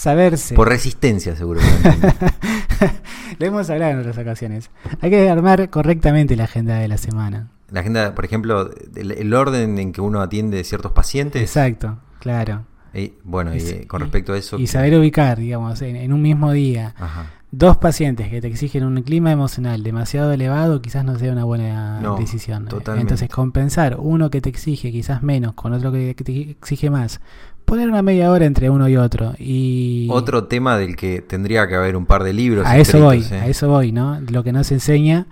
Saberse. Por resistencia, seguro. que lo hemos hablado en otras ocasiones. Hay que armar correctamente la agenda de la semana. La agenda, por ejemplo, el, el orden en que uno atiende ciertos pacientes. Exacto, claro. Y, bueno, y, Y- eh, con respecto a eso. Y saber ubicar, digamos, en, en un mismo día, Ajá. dos pacientes que te exigen un clima emocional demasiado elevado, quizás no sea una buena No, decisión. totalmente. Entonces, compensar uno que te exige quizás menos con otro que te exige más. Poner una media hora entre uno y otro. Y Otro tema del que tendría que haber un par de libros. a eso voy, ¿eh? a eso voy, ¿no? Lo que no se enseña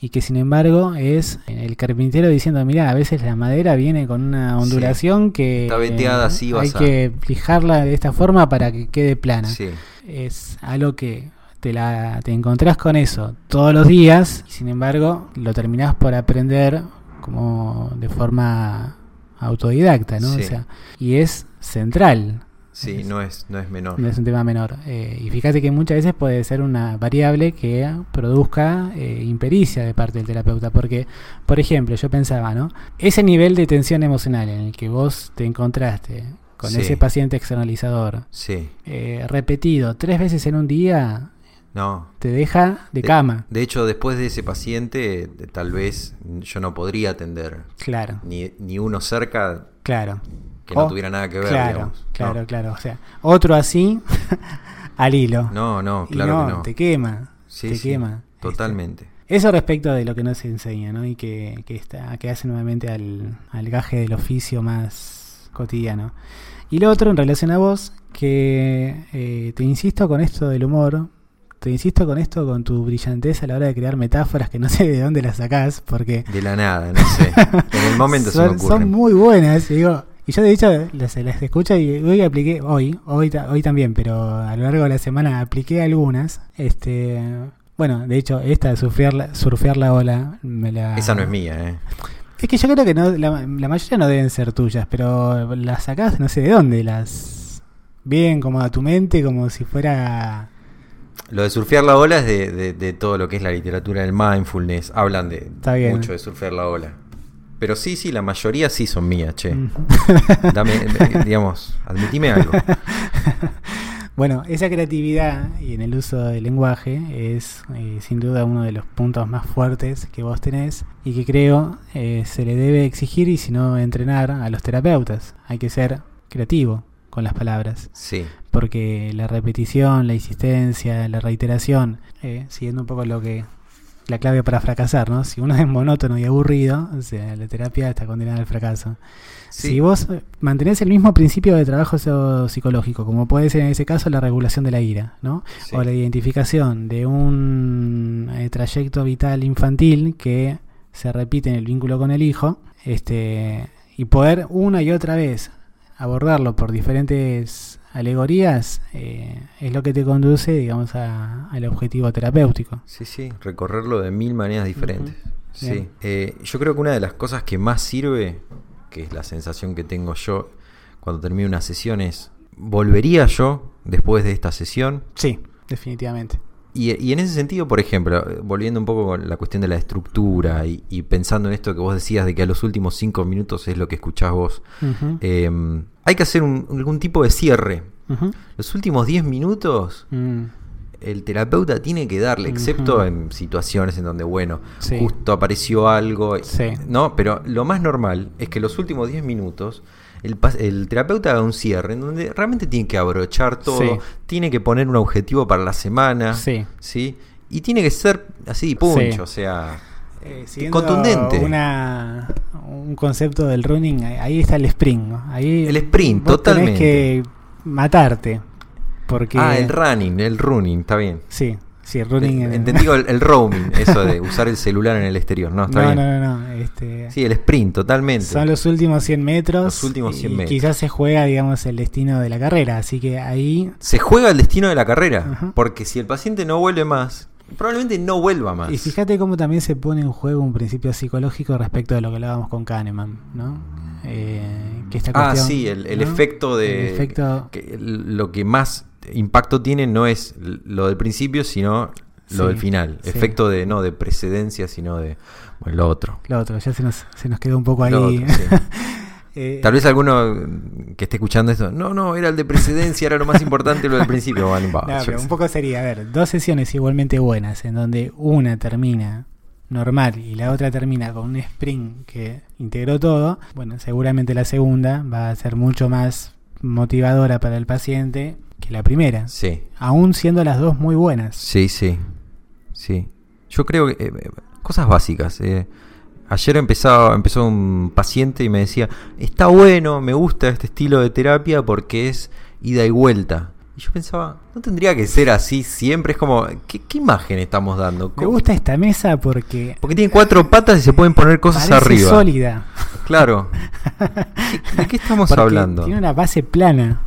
y que sin embargo es el carpintero diciendo, mira, a veces la madera viene con una ondulación que Está veteada así, hay vas a- que fijarla de esta forma para que quede plana. Sí. Es algo que te la te encontrás con eso todos los días, y sin embargo, lo terminás por aprender como de forma autodidacta, ¿no? Sí. O sea, y es central. Sí, Es- no es, no es menor. no es un tema menor. Eh, y fíjate que muchas veces puede ser una variable que produzca eh, impericia de parte del terapeuta. Porque, por ejemplo, yo pensaba, ¿no? Ese nivel de tensión emocional en el que vos te encontraste con Sí. ese paciente externalizador, Sí. eh, repetido tres veces en un día, No. te deja de De- cama. De hecho, después de ese paciente, tal vez yo no podría atender Claro, ni, ni uno cerca claro. que no O- tuviera nada que ver. Claro, digamos. claro, no. claro. O sea, otro así al hilo. No, no, claro no, que no. te quema. Sí, te sí, quema. Totalmente. Eso respecto de lo que no se enseña, ¿no? Y que, que, está, que hace nuevamente al, al gaje del oficio más, cotidiano. Y lo otro, en relación a vos, que eh, te insisto con esto del humor, te insisto con esto, con tu brillantez a la hora de crear metáforas que no sé de dónde las sacás, porque... De la nada, no sé. en el momento son, se me ocurren. Son muy buenas, digo... Y yo de hecho las, las escucho y hoy apliqué, hoy, hoy, hoy también, pero a lo largo de la semana apliqué algunas. Este, bueno, de hecho, esta de surfear la, surfear la ola, me la... Esa no es mía, ¿eh? Es que yo creo que no, la, la mayoría no deben ser tuyas, pero las sacás no sé de dónde, las... Bien, como a tu mente, como si fuera... Lo de surfear la ola es de, de, de todo lo que es la literatura del mindfulness. Hablan de mucho de surfear la ola. Pero sí, sí, la mayoría sí son mías, che. Mm. Dame, eh, digamos, admitime algo. Bueno, esa creatividad y en el uso del lenguaje es eh, sin duda uno de los puntos más fuertes que vos tenés y que creo eh, se le debe exigir y si no entrenar a los terapeutas. Hay que ser creativo con las palabras, Sí. porque la repetición, la insistencia, la reiteración, eh, siguiendo un poco lo que la clave para fracasar, ¿no? Si uno es monótono y aburrido, o sea, la terapia está condenada al fracaso. Sí. Si vos eh, mantenés el mismo principio de trabajo psicológico, como puede ser en ese caso la regulación de la ira, ¿no? Sí. O la identificación de un eh, trayecto vital infantil que se repite en el vínculo con el hijo, este, y poder una y otra vez abordarlo por diferentes alegorías, eh, es lo que te conduce, digamos, a- al objetivo terapéutico. Sí, sí, recorrerlo de mil maneras diferentes. Sí. Eh, yo creo que una de las cosas que más sirve, que es la sensación que tengo yo cuando termino una sesión, es ¿volvería yo después de esta sesión? Sí, definitivamente. Y, y en ese sentido, por ejemplo, volviendo un poco con la cuestión de la estructura y, y pensando en esto que vos decías de que a los últimos cinco minutos es lo que escuchás vos, eh, hay que hacer un- algún tipo de cierre. Los últimos 10 minutos Mm, el terapeuta tiene que darle, excepto en situaciones en donde, bueno, Sí. justo apareció algo, Sí. ¿no? Pero lo más normal es que los últimos 10 minutos el, terapeuta haga un cierre en donde realmente tiene que abrochar todo, Sí. tiene que poner un objetivo para la semana, Sí. ¿sí? Y tiene que ser así, punch, Sí. o sea, Eh, contundente. Una, un concepto del running, ahí- está el sprint. ¿no? Ahí El sprint, vos tenés totalmente. que matarte. Porque, Ah, el running, el running, está bien. Sí, sí, el running. Eh, en- Entendí el, el roaming, eso de usar el celular en el exterior, ¿no? Está no, bien. no, no, no, este, Sí, el sprint, totalmente. Son los últimos 100 metros. Los últimos 100 y metros. quizás se juega, digamos, el destino de la carrera. Así que ahí. Se juega el destino de la carrera, Ajá. porque si el paciente no vuelve más, probablemente no vuelva más. Y fíjate cómo también se pone en juego un principio psicológico respecto de lo que hablábamos con Kahneman, ¿no? Eh, que esta ah, sí, el, el ¿no? efecto de... El efecto- que lo que más impacto tiene no es lo del principio, sino lo Sí, del final. sí. Efecto de no de precedencia, sino de bueno, lo otro. Lo otro, ya se nos, se nos quedó un poco ahí. Lo otro, sí. Eh, Tal vez alguno que esté escuchando esto, no, no, era el de precedencia, era lo más importante lo del principio. Bueno, no, pero un poco sería, a ver, dos sesiones igualmente buenas, en donde una termina normal y la otra termina con un sprint que integró todo, bueno, seguramente la segunda va a ser mucho más motivadora para el paciente que la primera, Sí, aún siendo las dos muy buenas. sí, sí. Sí. Yo creo que. eh, cosas básicas. eh. Ayer empezaba, empezó un paciente y me decía: Está bueno, me gusta este estilo de terapia porque es ida y vuelta. Y yo pensaba, no tendría que ser así siempre. Es como, ¿qué, qué imagen estamos dando? Me gusta esta mesa porque Porque tiene cuatro patas y se pueden poner cosas arriba. sólida. Claro. ¿Qué- ¿De qué estamos porque hablando? Tiene una base plana.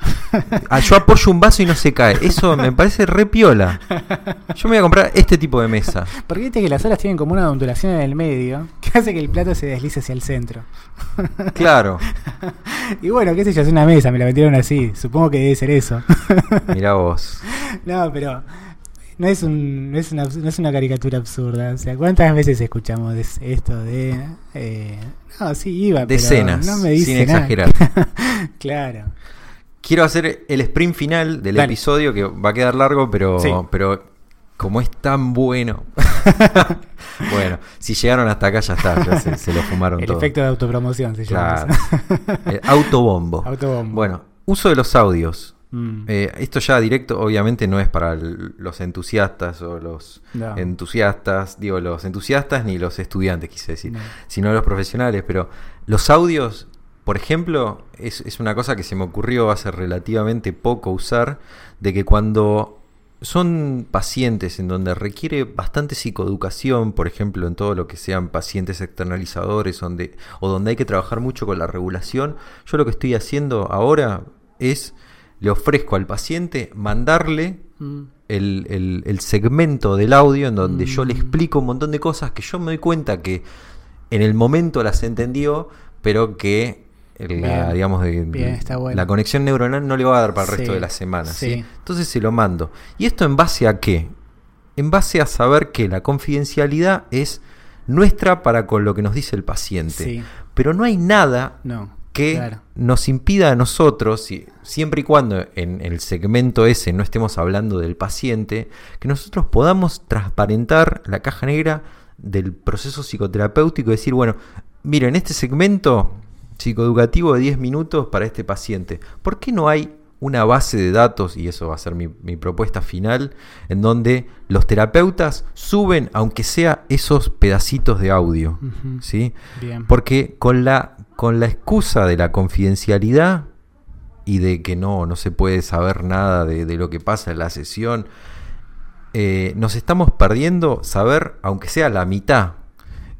Ah, yo apoyo un vaso y no se cae. Eso me parece re piola. Yo me voy a comprar este tipo de mesa. Porque viste que las olas tienen como una ondulación en el medio que hace que el plato se deslice hacia el centro. Claro. Y bueno, qué sé yo, es una mesa, me la metieron así. Supongo que debe ser eso. Mirá vos. no, pero no es, un, no, es una, no es una caricatura absurda. O sea, ¿cuántas veces escuchamos esto de... eh, no, sí, iba, pero Decenas, no me dice sin nada. exagerar. claro. Quiero hacer el sprint final del Dale. episodio que va a quedar largo, pero, Sí. pero como es tan bueno. bueno, si llegaron hasta acá ya está, ya se, se lo fumaron El todo. efecto de autopromoción se. Claro. El autobombo. Autobombo. Bueno, uso de los audios. Mm, Eh, esto ya directo, obviamente, no es para el- los entusiastas o los No. entusiastas, digo, los entusiastas ni los estudiantes, quise decir, No. sino los profesionales, pero los audios Por ejemplo, es, es una cosa que se me ocurrió hace relativamente poco usar, de que cuando son pacientes en donde requiere bastante psicoeducación, por ejemplo, en todo lo que sean pacientes externalizadores donde, o donde hay que trabajar mucho con la regulación. Yo lo que estoy haciendo ahora es, le ofrezco al paciente mandarle Mm. el, el- el segmento del audio en donde yo le Mm. explico un montón de cosas que yo me doy cuenta que en el momento las entendió, pero que la, Bien. digamos, de- Bien, está bueno. la conexión neuronal no le va a dar para el resto de la semana. ¿sí? sí. Entonces se lo mando. ¿Y esto en base a qué? En base a saber que la confidencialidad es nuestra para con lo que nos dice el paciente. Pero no hay nada No. que claro. nos impida a nosotros, si- siempre y cuando en el segmento ese no estemos hablando del paciente, que nosotros podamos transparentar la caja negra del proceso psicoterapéutico y decir, bueno, mira, en este segmento psicoeducativo de 10 minutos para este paciente, ¿por qué no hay una base de datos, y eso va a ser mi, mi propuesta final, en donde los terapeutas suben, aunque sea esos pedacitos de audio? ¿sí? Bien. Porque con la, con la excusa de la confidencialidad y de que no, no se puede saber nada de, de lo que pasa en la sesión, eh, nos estamos perdiendo saber, aunque sea la mitad.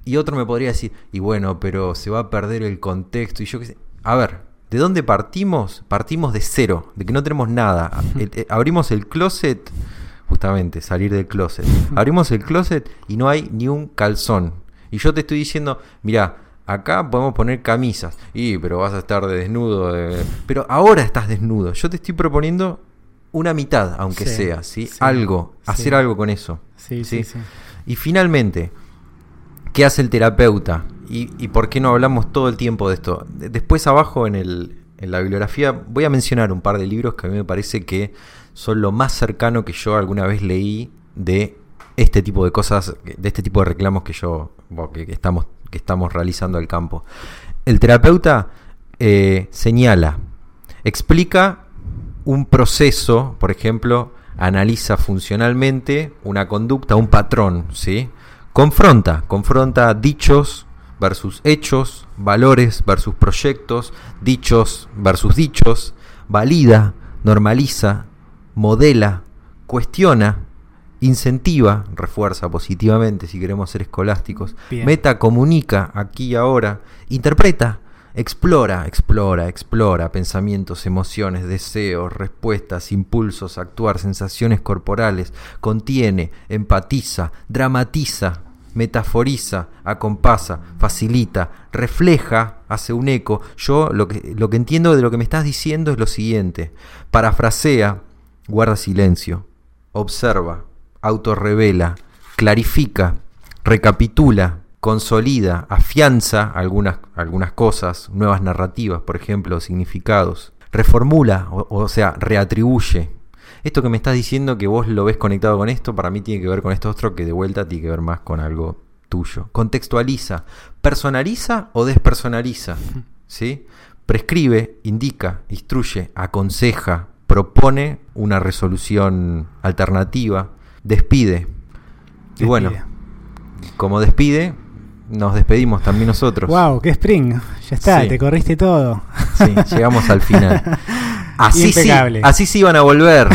Y otro me podría decir, y bueno, pero se va a perder el contexto. Y yo qué sé. A ver, ¿de dónde partimos? Partimos de cero, de que no tenemos nada. El- eh, abrimos el closet, justamente, salir del closet. Abrimos el closet y no hay ni un calzón. Y yo te estoy diciendo, mira, acá podemos poner camisas. Y, pero vas a estar de desnudo. de- Pero ahora estás desnudo. Yo te estoy proponiendo una mitad, aunque Sí, sea, ¿sí? sí, Algo, hacer algo con eso. Sí, sí. Y finalmente, ¿qué hace el terapeuta? ¿Y, por qué no hablamos todo el tiempo de esto? De- Después abajo en, el, en la bibliografía voy a mencionar un par de libros que a mí me parece que son lo más cercano que yo alguna vez leí de este tipo de cosas, de este tipo de reclamos que yo que estamos, que estamos realizando al campo. El terapeuta eh, señala, explica un proceso, por ejemplo, analiza funcionalmente una conducta, un patrón, ¿sí? Confronta, confronta dichos versus hechos, valores versus proyectos, dichos versus dichos, valida, normaliza, modela, cuestiona, incentiva, refuerza positivamente si queremos ser escolásticos, Bien. meta, comunica aquí y ahora, interpreta, explora, explora, explora pensamientos, emociones, deseos, respuestas, impulsos, actuar, sensaciones corporales, contiene, empatiza, dramatiza, metaforiza, acompasa, facilita, refleja, hace un eco. Yo lo que, lo que entiendo de lo que me estás diciendo es lo siguiente. Parafrasea, guarda silencio, observa, autorrevela, clarifica, recapitula, consolida, afianza algunas, algunas cosas, nuevas narrativas, por ejemplo, significados, reformula, o, o sea, reatribuye. Esto que me estás diciendo que vos lo ves conectado con esto, para mí tiene que ver con esto otro que de vuelta tiene que ver más con algo tuyo. Contextualiza, personaliza o despersonaliza, ¿sí? Prescribe, indica, instruye, aconseja, propone una resolución alternativa, despide. Y bueno, como despide, nos despedimos también nosotros. Wow, qué spring. Ya está, Sí. te corriste todo. Sí, llegamos al final. Así sí, Impecable. así sí iban a volver.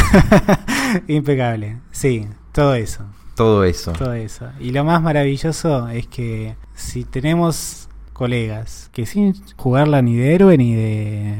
Impecable. Sí, todo eso. Todo eso. Todo eso. Y lo más maravilloso es que si tenemos colegas que sin jugarla ni de héroe ni de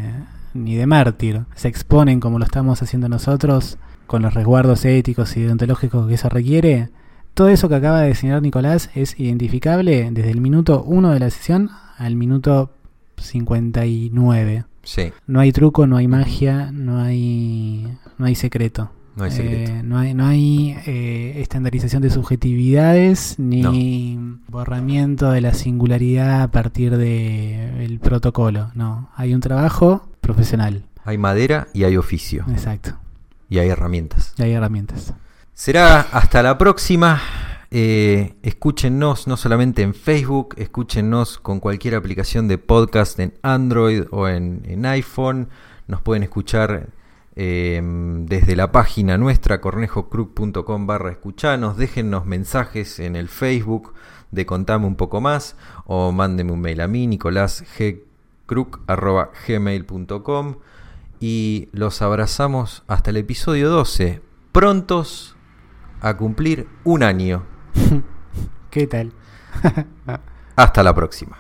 ni de mártir se exponen como lo estamos haciendo nosotros con los resguardos éticos y deontológicos que eso requiere, todo eso que acaba de señalar Nicolás es identificable desde el minuto 1 de la sesión al minuto 59. Sí, No hay truco, no hay magia, no hay no hay secreto. no hay secreto. Eh, no hay, no hay eh, estandarización de subjetividades ni borramiento de la singularidad a partir del protocolo. No, hay un trabajo profesional. Hay madera y hay oficio. Exacto. Y hay herramientas. Y hay herramientas. Será hasta la próxima. Eh, escúchennos no solamente en Facebook, escúchennos con cualquier aplicación de podcast en Android o en, iPhone. Nos pueden escuchar eh, desde la página nuestra, cornejocruz.com barra escuchanos. Déjennos mensajes en el Facebook de Contame un poco más o mándenme un mail a mí, Nicolás G crook.gmail.com y los abrazamos hasta el episodio 12, prontos a cumplir un año. ¿Qué tal? hasta la próxima.